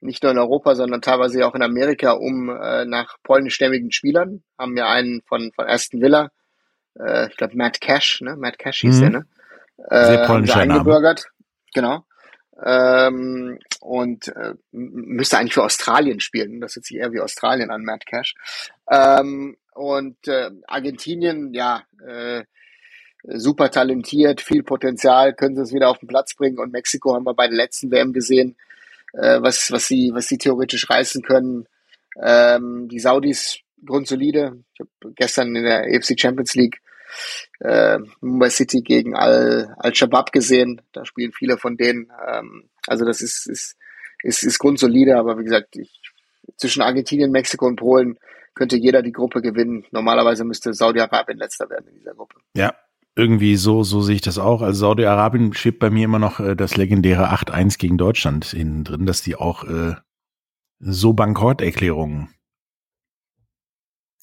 nicht nur in Europa, sondern teilweise auch in Amerika um äh, nach polnischstämmigen Spielern. Haben ja einen von, von Aston Villa, äh, ich glaube Matt Cash, ne? Matt Cash hieß mhm. der, ne? Äh, Sehr polnischer eingebürgert. Genau. Ähm, und äh, müsste eigentlich für Australien spielen. Das hört sich eher wie Australien an, Matt Cash. Ähm, und äh, Argentinien, ja, äh, super talentiert, viel Potenzial, können sie es wieder auf den Platz bringen. Und Mexiko haben wir bei der letzten WM gesehen, äh, was, was, sie, was sie theoretisch reißen können. Ähm, die Saudis grundsolide. Ich habe gestern in der AFC Champions League äh, Mumbai City gegen Al-Shabaab Al gesehen. Da spielen viele von denen. Ähm, also das ist, ist, ist, ist grundsolide, aber wie gesagt, ich, zwischen Argentinien, Mexiko und Polen könnte jeder die Gruppe gewinnen. Normalerweise müsste Saudi-Arabien letzter werden in dieser Gruppe. Ja, irgendwie so, so sehe ich das auch. Also Saudi-Arabien schiebt bei mir immer noch äh, das legendäre 8-1 gegen Deutschland innen drin, dass die auch äh, so Bankrotterklärungen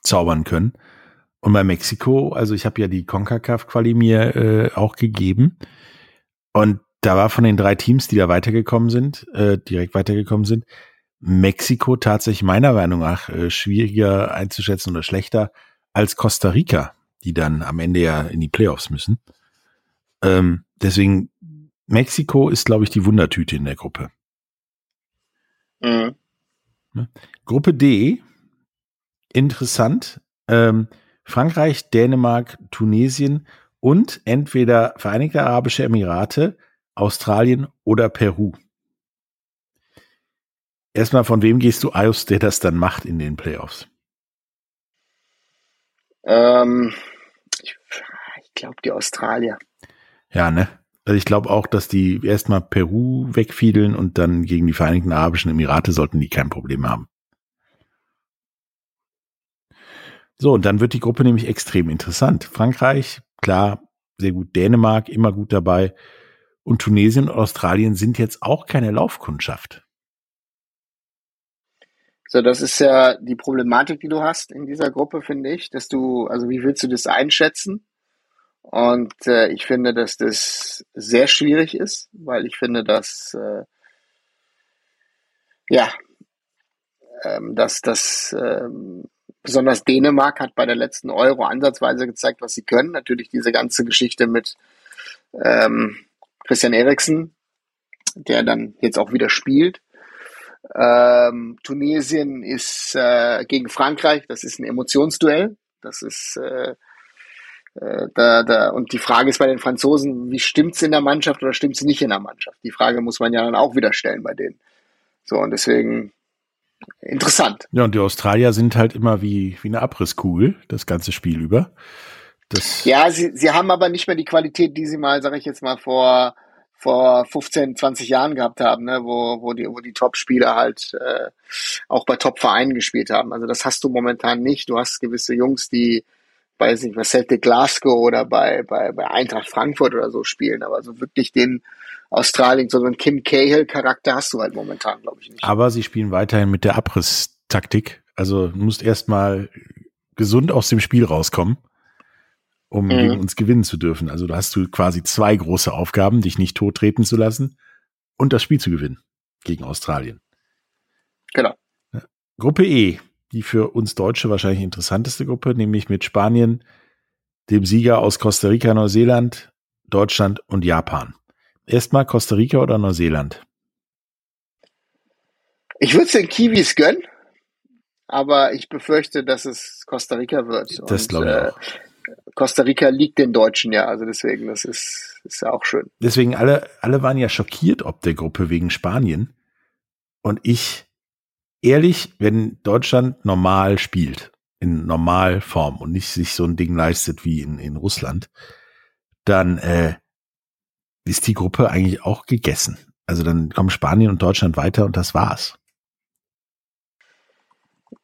zaubern können. Und bei Mexiko, also ich habe ja die CONCACAF-Quali mir äh, auch gegeben. Und da war von den drei Teams, die da weitergekommen sind, äh, direkt weitergekommen sind, Mexiko tatsächlich meiner Meinung nach äh, schwieriger einzuschätzen oder schlechter als Costa Rica, die dann am Ende ja in die Playoffs müssen. Ähm, deswegen, Mexiko ist, glaube ich, die Wundertüte in der Gruppe. Mhm. Gruppe D, interessant. Ähm, Frankreich, Dänemark, Tunesien und entweder Vereinigte Arabische Emirate, Australien oder Peru. Erstmal, von wem gehst du aus, der das dann macht in den Playoffs? Ähm, ich, ich glaube, die Australier. Ja, ne? Also ich glaube auch, dass die erstmal Peru wegfiedeln und dann gegen die Vereinigten Arabischen Emirate sollten die kein Problem haben. So, und dann wird die Gruppe nämlich extrem interessant. Frankreich, klar, sehr gut. Dänemark, immer gut dabei. Und Tunesien und Australien sind jetzt auch keine Laufkundschaft. So, das ist ja die Problematik, die du hast in dieser Gruppe, finde ich, dass du, also wie willst du das einschätzen? Und äh, ich finde, dass das sehr schwierig ist, weil ich finde, dass äh, ja, ähm, dass das ähm, besonders Dänemark hat bei der letzten Euro ansatzweise gezeigt, was sie können. Natürlich diese ganze Geschichte mit ähm, Christian Eriksen, der dann jetzt auch wieder spielt. Ähm, Tunesien ist äh, gegen Frankreich, das ist ein Emotionsduell. Das ist äh, äh, da, da, und die Frage ist bei den Franzosen, wie stimmt's in der Mannschaft oder stimmt's nicht in der Mannschaft? Die Frage muss man ja dann auch wieder stellen bei denen. So, und deswegen interessant. Ja, und die Australier sind halt immer wie, wie eine Abrisskugel, das ganze Spiel über. Das ja, sie, sie haben aber nicht mehr die Qualität, die sie mal, sage ich jetzt mal, vor vor 15, 20 Jahren gehabt haben, ne, wo, wo die, wo die Top-Spieler halt äh, auch bei Top-Vereinen gespielt haben. Also das hast du momentan nicht. Du hast gewisse Jungs, die bei, nicht, bei Celtic Glasgow oder bei, bei, bei Eintracht Frankfurt oder so spielen, aber so wirklich den Australien, so einen Kim Cahill-Charakter hast du halt momentan, glaube ich, nicht. Aber sie spielen weiterhin mit der Abriss-Taktik. Also du musst erstmal gesund aus dem Spiel rauskommen um mhm. gegen uns gewinnen zu dürfen. Also da hast du quasi zwei große Aufgaben, dich nicht tot treten zu lassen und das Spiel zu gewinnen gegen Australien. Genau. Gruppe E, die für uns Deutsche wahrscheinlich interessanteste Gruppe, nämlich mit Spanien, dem Sieger aus Costa Rica, Neuseeland, Deutschland und Japan. Erstmal Costa Rica oder Neuseeland? Ich würde es den Kiwis gönnen, aber ich befürchte, dass es Costa Rica wird. Das glaube ich äh, auch. Costa Rica liegt den Deutschen ja, also deswegen, das ist, ist ja auch schön. Deswegen, alle, alle waren ja schockiert ob der Gruppe wegen Spanien. Und ich, ehrlich, wenn Deutschland normal spielt, in Normalform und nicht sich so ein Ding leistet wie in, in Russland, dann äh, ist die Gruppe eigentlich auch gegessen. Also dann kommen Spanien und Deutschland weiter und das war's.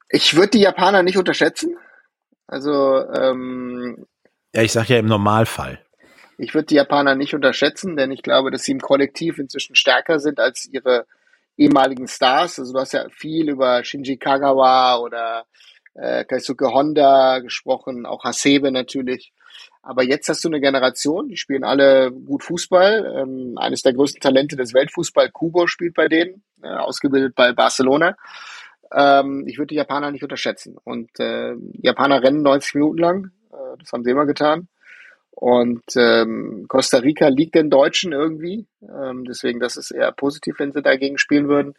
Ich würde die Japaner nicht unterschätzen. Also ähm, ja, ich sage ja im Normalfall. Ich würde die Japaner nicht unterschätzen, denn ich glaube, dass sie im Kollektiv inzwischen stärker sind als ihre ehemaligen Stars. Also du hast ja viel über Shinji Kagawa oder äh, Kaisuke Honda gesprochen, auch Hasebe natürlich. Aber jetzt hast du eine Generation, die spielen alle gut Fußball. Ähm, eines der größten Talente des Weltfußball, Kubo, spielt bei denen, äh, ausgebildet bei Barcelona. Ähm, ich würde die Japaner nicht unterschätzen. Und äh, Japaner rennen 90 Minuten lang. Äh, das haben sie immer getan. Und ähm, Costa Rica liegt den Deutschen irgendwie. Ähm, deswegen, das ist eher positiv, wenn sie dagegen spielen würden.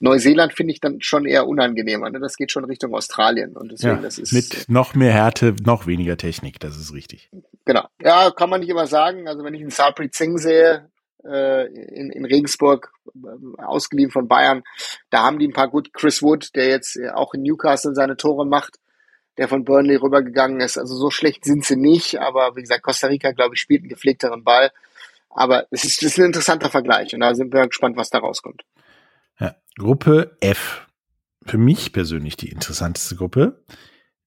Neuseeland finde ich dann schon eher unangenehmer. Ne? Das geht schon Richtung Australien. Und deswegen, ja, das ist, mit noch mehr Härte, noch weniger Technik. Das ist richtig. Genau. Ja, kann man nicht immer sagen. Also wenn ich einen Sarpreet Singh sehe, äh, in, in Regensburg, äh, ausgeliehen von Bayern. Da haben die ein paar gut. Chris Wood, der jetzt äh, auch in Newcastle seine Tore macht, der von Burnley rübergegangen ist. Also so schlecht sind sie nicht, aber wie gesagt, Costa Rica, glaube ich, spielt einen gepflegteren Ball. Aber es ist, ist ein interessanter Vergleich und da sind wir gespannt, was da rauskommt. Ja, Gruppe F. Für mich persönlich die interessanteste Gruppe.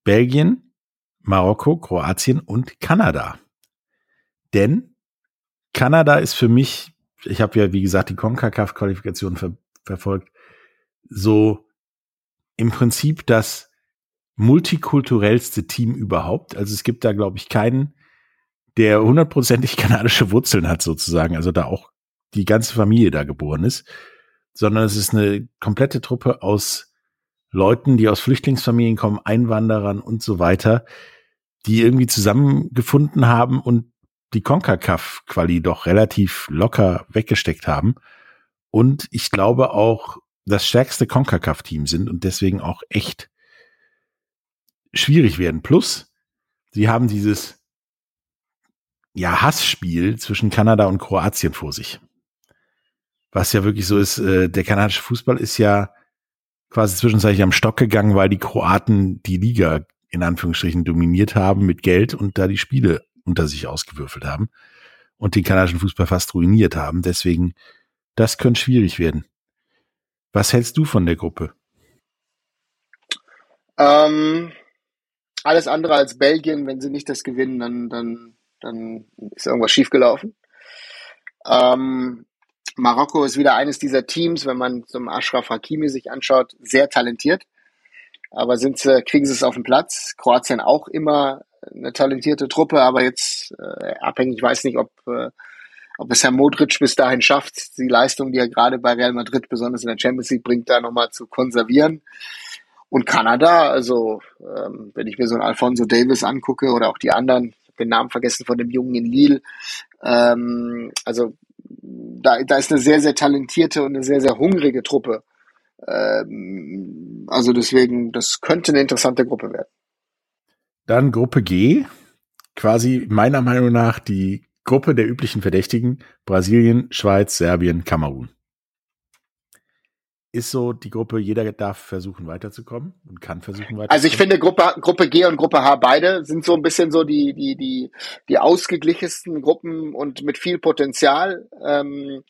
Belgien, Marokko, Kroatien und Kanada. Denn Kanada ist für mich, ich habe ja, wie gesagt, die CONCACAF-Qualifikation ver verfolgt, so im Prinzip das multikulturellste Team überhaupt. Also es gibt da, glaube ich, keinen, der hundertprozentig [laughs] kanadische Wurzeln hat sozusagen, also da auch die ganze Familie da geboren ist, sondern es ist eine komplette Truppe aus Leuten, die aus Flüchtlingsfamilien kommen, Einwanderern und so weiter, die irgendwie zusammengefunden haben und die CONCACAF-Quali doch relativ locker weggesteckt haben. Und ich glaube auch das stärkste CONCACAF-Team sind und deswegen auch echt schwierig werden. Plus, sie haben dieses ja, Hassspiel zwischen Kanada und Kroatien vor sich. Was ja wirklich so ist, äh, der kanadische Fußball ist ja quasi zwischenzeitlich am Stock gegangen, weil die Kroaten die Liga in Anführungsstrichen dominiert haben mit Geld und da die Spiele unter sich ausgewürfelt haben und den kanadischen Fußball fast ruiniert haben. Deswegen, das könnte schwierig werden. Was hältst du von der Gruppe? Ähm, alles andere als Belgien, wenn sie nicht das gewinnen, dann, dann, dann ist irgendwas schiefgelaufen. Ähm, Marokko ist wieder eines dieser Teams, wenn man zum Ashraf Hakimi sich anschaut, sehr talentiert. Aber sind sie, kriegen sie es auf den Platz? Kroatien auch immer eine talentierte Truppe, aber jetzt äh, abhängig, ich weiß nicht, ob, äh, ob es Herr Modric bis dahin schafft, die Leistung, die er gerade bei Real Madrid besonders in der Champions League bringt, da nochmal zu konservieren. Und Kanada, also ähm, wenn ich mir so einen Alfonso Davis angucke oder auch die anderen, ich habe den Namen vergessen von dem Jungen in Lille, ähm, also da, da ist eine sehr, sehr talentierte und eine sehr, sehr hungrige Truppe. Ähm, also deswegen, das könnte eine interessante Gruppe werden. Dann Gruppe G, quasi meiner Meinung nach die Gruppe der üblichen Verdächtigen, Brasilien, Schweiz, Serbien, Kamerun. Ist so die Gruppe, jeder darf versuchen weiterzukommen und kann versuchen weiterzukommen. Also ich finde Gruppe, Gruppe G und Gruppe H beide sind so ein bisschen so die, die, die, die ausgeglichensten Gruppen und mit viel Potenzial. Ähm,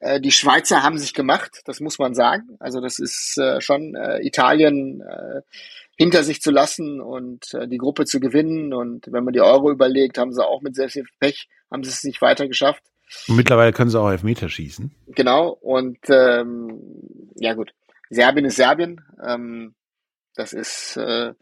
äh, die Schweizer haben sich gemacht, das muss man sagen. Also das ist äh, schon äh, Italien äh, hinter sich zu lassen und äh, die Gruppe zu gewinnen. Und wenn man die Euro überlegt, haben sie auch mit sehr viel Pech, haben sie es nicht weiter geschafft. Und mittlerweile können sie auch Elfmeter schießen. Genau, und ähm, ja gut, Serbien ist Serbien. Ähm, das ist, äh,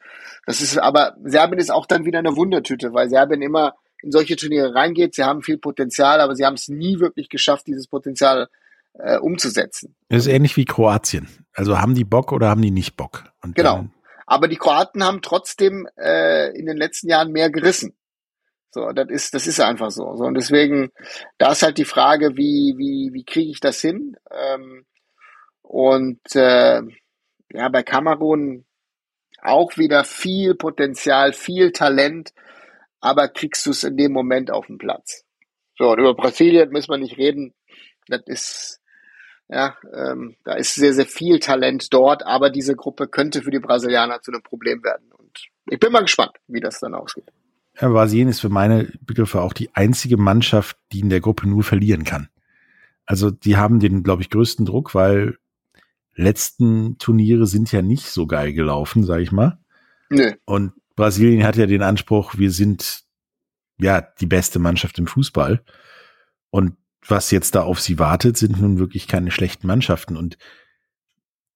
das ist, aber Serbien ist auch dann wieder eine Wundertüte, weil Serbien immer in solche Turniere reingeht. Sie haben viel Potenzial, aber sie haben es nie wirklich geschafft, dieses Potenzial äh, umzusetzen. Das ist ähnlich wie Kroatien. Also haben die Bock oder haben die nicht Bock? Und genau. Aber die Kroaten haben trotzdem äh, in den letzten Jahren mehr gerissen. So, das ist, das ist einfach so. so und deswegen, da ist halt die Frage, wie, wie, wie kriege ich das hin? Ähm, und äh, ja, bei Kamerun auch wieder viel Potenzial, viel Talent, aber kriegst du es in dem Moment auf den Platz. So, und über Brasilien müssen wir nicht reden. Das ist, ja, ähm, da ist sehr, sehr viel Talent dort, aber diese Gruppe könnte für die Brasilianer zu einem Problem werden. Und ich bin mal gespannt, wie das dann ausgeht. Ja, Brasilien ist für meine Begriffe auch die einzige Mannschaft, die in der Gruppe nur verlieren kann. Also die haben den, glaube ich, größten Druck, weil letzten Turniere sind ja nicht so geil gelaufen, sag ich mal. Nö. Und Brasilien hat ja den Anspruch, wir sind ja die beste Mannschaft im Fußball. Und was jetzt da auf sie wartet, sind nun wirklich keine schlechten Mannschaften. Und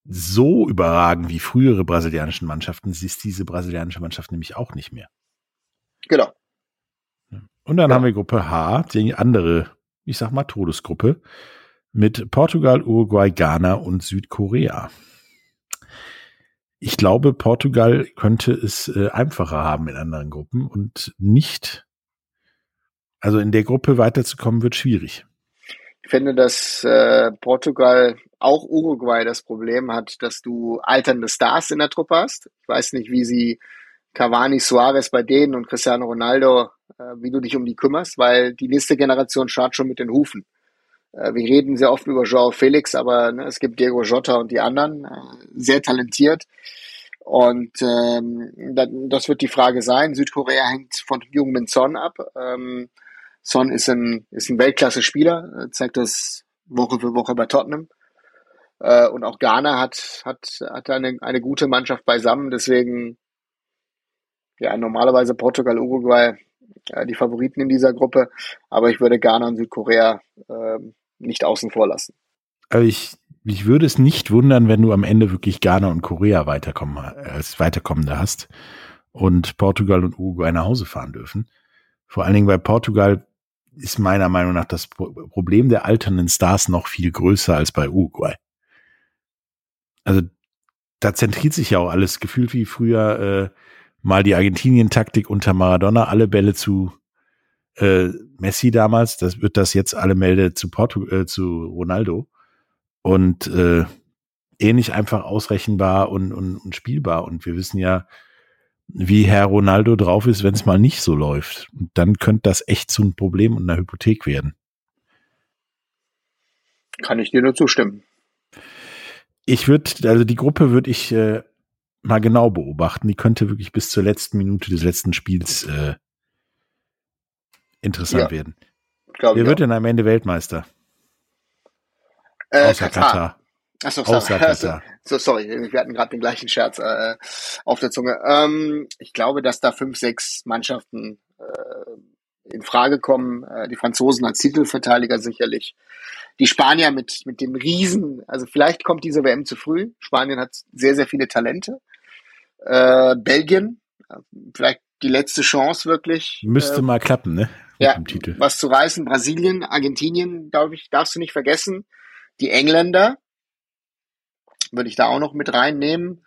so überragend wie frühere brasilianische Mannschaften ist diese brasilianische Mannschaft nämlich auch nicht mehr. Genau. Und dann ja. haben wir Gruppe H, die andere, ich sag mal, Todesgruppe mit Portugal, Uruguay, Ghana und Südkorea. Ich glaube, Portugal könnte es äh, einfacher haben in anderen Gruppen und nicht, also in der Gruppe weiterzukommen, wird schwierig. Finde, dass äh, Portugal auch Uruguay das Problem hat, dass du alternde Stars in der Truppe hast. Ich weiß nicht, wie sie Cavani, Suarez bei denen und Cristiano Ronaldo, äh, wie du dich um die kümmerst, weil die nächste Generation schaut schon mit den Hufen. Äh, wir reden sehr oft über Joao Felix, aber ne, es gibt Diego Jota und die anderen, äh, sehr talentiert. Und ähm, das wird die Frage sein. Südkorea hängt von Jungmin Son ab. Ähm, Son ist ein, ist ein Weltklasse-Spieler, äh, zeigt das Woche für Woche bei Tottenham. Äh, und auch Ghana hat, hat, hat eine, eine gute Mannschaft beisammen. Deswegen, ja, normalerweise Portugal, Uruguay äh, die Favoriten in dieser Gruppe. Aber ich würde Ghana und Südkorea äh, nicht außen vor lassen. Also ich mich würde es nicht wundern, wenn du am Ende wirklich Ghana und Korea weiterkommen, als Weiterkommende hast und Portugal und Uruguay nach Hause fahren dürfen. Vor allen Dingen bei Portugal ist meiner Meinung nach das Problem der alternden Stars noch viel größer als bei Uruguay. Also da zentriert sich ja auch alles gefühlt wie früher äh, mal die Argentinien-Taktik unter Maradona, alle Bälle zu äh, Messi damals, das wird das jetzt alle Melde zu Porto, äh, zu Ronaldo und äh, ähnlich einfach ausrechenbar und, und, und spielbar. Und wir wissen ja, wie Herr Ronaldo drauf ist, wenn es mal nicht so läuft. Und dann könnte das echt zu einem Problem und einer Hypothek werden. Kann ich dir nur zustimmen. Ich würde, also die Gruppe würde ich äh, mal genau beobachten. Die könnte wirklich bis zur letzten Minute des letzten Spiels äh, interessant ja, werden. Wer wird denn am Ende Weltmeister? Äh, Außer Katar. Katar. Achso, sorry. Also, [laughs] so, sorry, wir hatten gerade den gleichen Scherz äh, auf der Zunge. Ähm, ich glaube, dass da fünf, sechs Mannschaften äh, in Frage kommen. Äh, die Franzosen als Titelverteidiger sicherlich. Die Spanier mit, mit dem Riesen, also vielleicht kommt diese WM zu früh. Spanien hat sehr, sehr viele Talente. Äh, Belgien, vielleicht die letzte Chance wirklich. Müsste äh, mal klappen, ne? Mit ja, was zu reißen. Brasilien, Argentinien, glaube ich, darfst du nicht vergessen. Die Engländer, würde ich da auch noch mit reinnehmen.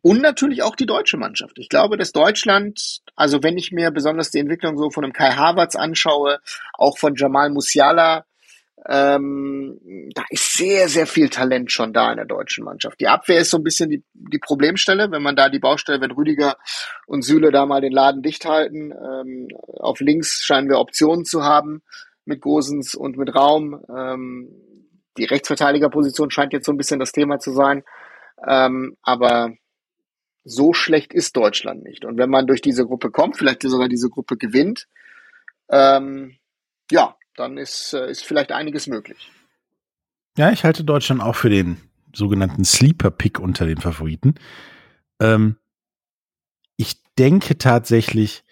Und natürlich auch die deutsche Mannschaft. Ich glaube, dass Deutschland, also wenn ich mir besonders die Entwicklung so von einem Kai Havertz anschaue, auch von Jamal Musiala, ähm, da ist sehr, sehr viel Talent schon da in der deutschen Mannschaft. Die Abwehr ist so ein bisschen die, die Problemstelle, wenn man da die Baustelle, wenn Rüdiger und Süle da mal den Laden dicht halten. Ähm, auf links scheinen wir Optionen zu haben mit Gosens und mit Raum. Ähm, die Rechtsverteidigerposition scheint jetzt so ein bisschen das Thema zu sein. Ähm, aber so schlecht ist Deutschland nicht. Und wenn man durch diese Gruppe kommt, vielleicht sogar diese Gruppe gewinnt, ähm, ja, dann ist, äh, ist vielleicht einiges möglich. Ja, ich halte Deutschland auch für den sogenannten Sleeper-Pick unter den Favoriten. Ähm, ich denke tatsächlich,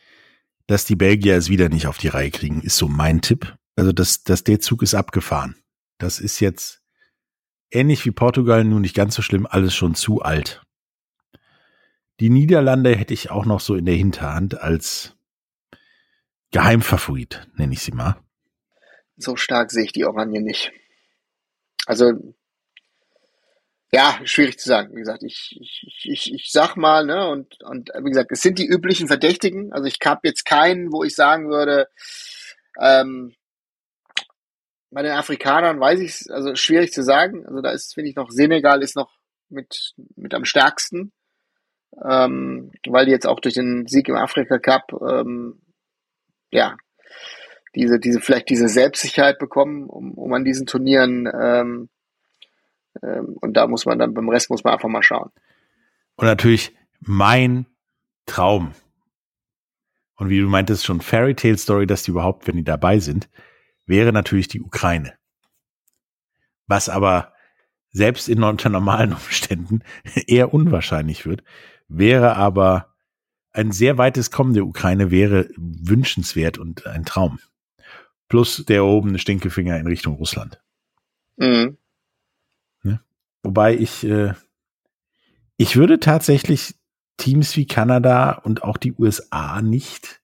dass die Belgier es wieder nicht auf die Reihe kriegen, ist so mein Tipp. Also, dass, dass der Zug ist abgefahren. Das ist jetzt ähnlich wie Portugal, nur nicht ganz so schlimm, alles schon zu alt. Die Niederlande hätte ich auch noch so in der Hinterhand als Geheimfavorit, nenne ich sie mal. So stark sehe ich die Oranje nicht. Also, ja, schwierig zu sagen. Wie gesagt, ich, ich, ich, ich sag mal, ne, und, und wie gesagt, es sind die üblichen Verdächtigen. Also ich habe jetzt keinen, wo ich sagen würde, ähm, bei den Afrikanern weiß ich es, also schwierig zu sagen. Also da ist, finde ich noch, Senegal ist noch mit, mit am stärksten, ähm, weil die jetzt auch durch den Sieg im Afrika Cup, ähm, ja, diese, diese, vielleicht diese Selbstsicherheit bekommen, um, um an diesen Turnieren, ähm, ähm, und da muss man dann, beim Rest muss man einfach mal schauen. Und natürlich mein Traum. Und wie du meintest, schon Fairy Tale Story, dass die überhaupt, wenn die dabei sind, wäre natürlich die Ukraine. Was aber selbst in unter normalen [laughs] Umständen eher unwahrscheinlich wird, wäre aber ein sehr weites Kommen der Ukraine wäre wünschenswert und ein Traum. Plus der erhobene Stinkefinger in Richtung Russland. Mhm. Ja? Wobei ich, äh, ich würde tatsächlich Teams wie Kanada und auch die USA nicht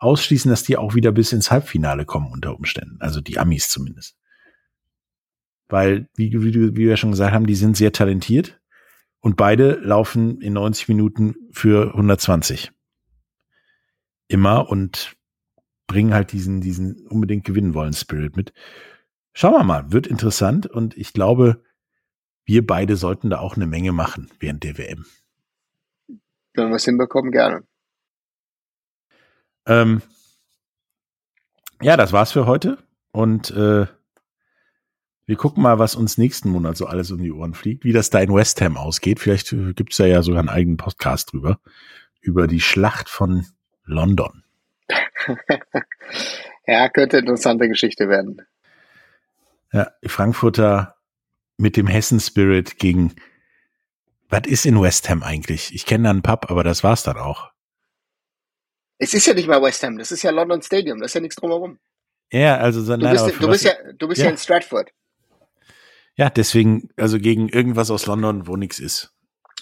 ausschließen, dass die auch wieder bis ins Halbfinale kommen unter Umständen. Also die Amis zumindest. Weil, wie, wie, wie wir schon gesagt haben, die sind sehr talentiert und beide laufen in 90 Minuten für 120. Immer und bringen halt diesen, diesen unbedingt gewinnen wollen Spirit mit. Schauen wir mal, wird interessant und ich glaube, wir beide sollten da auch eine Menge machen während der WM. Wenn wir es hinbekommen, gerne. Ähm, ja, das war's für heute. Und äh, wir gucken mal, was uns nächsten Monat so alles um die Ohren fliegt, wie das da in West Ham ausgeht. Vielleicht äh, gibt's da ja sogar einen eigenen Podcast drüber, über die Schlacht von London. [laughs] ja, könnte interessante Geschichte werden. Ja, Frankfurter mit dem Hessen-Spirit gegen, was ist in West Ham eigentlich? Ich kenne da einen Pub, aber das war's dann auch. Es ist ja nicht mal West Ham, das ist ja London Stadium, da ist ja nichts drumherum. Ja, also so, du, bist, du bist ja, du bist ja. ja in Stratford. Ja, deswegen, also gegen irgendwas aus London, wo nichts ist.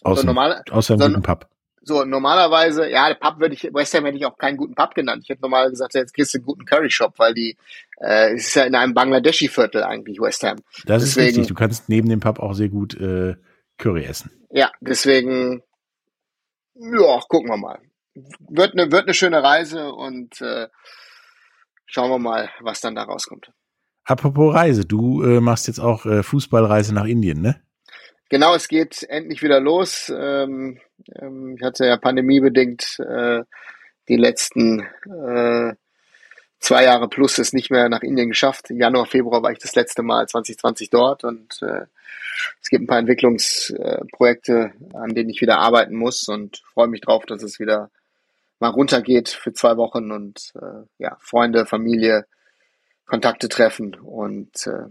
Außer, So normal- außer einem so- guten Pub. So, normalerweise, ja, der Pub würde ich, West Ham hätte ich auch keinen guten Pub genannt. Ich hätte normal gesagt, jetzt kriegst du einen guten Curry Shop, weil die, äh, es ist ja in einem Bangladeschi-Viertel eigentlich, West Ham. Das ist deswegen- richtig. Du kannst neben dem Pub auch sehr gut äh, Curry essen. Ja, deswegen, ja, gucken wir mal. Wird eine, wird eine schöne Reise und äh, schauen wir mal, was dann da rauskommt. Apropos Reise, du äh, machst jetzt auch äh, Fußballreise nach Indien, ne? Genau, es geht endlich wieder los. Ähm, ähm, ich hatte ja pandemiebedingt äh, die letzten äh, zwei Jahre plus es nicht mehr nach Indien geschafft. Januar, Februar war ich das letzte Mal 2020 dort und äh, es gibt ein paar Entwicklungsprojekte, an denen ich wieder arbeiten muss und freue mich drauf, dass es wieder mal runtergeht für zwei Wochen und äh, ja, Freunde, Familie, Kontakte treffen und äh,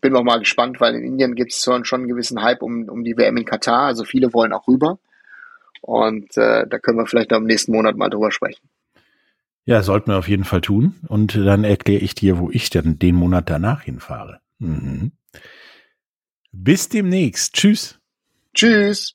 bin noch mal gespannt, weil in Indien gibt es schon, schon einen gewissen Hype um, um die WM in Katar. Also viele wollen auch rüber. Und äh, da können wir vielleicht am nächsten Monat mal drüber sprechen. Ja, sollten wir auf jeden Fall tun. Und dann erkläre ich dir, wo ich dann den Monat danach hinfahre. Mhm. Bis demnächst. Tschüss. Tschüss!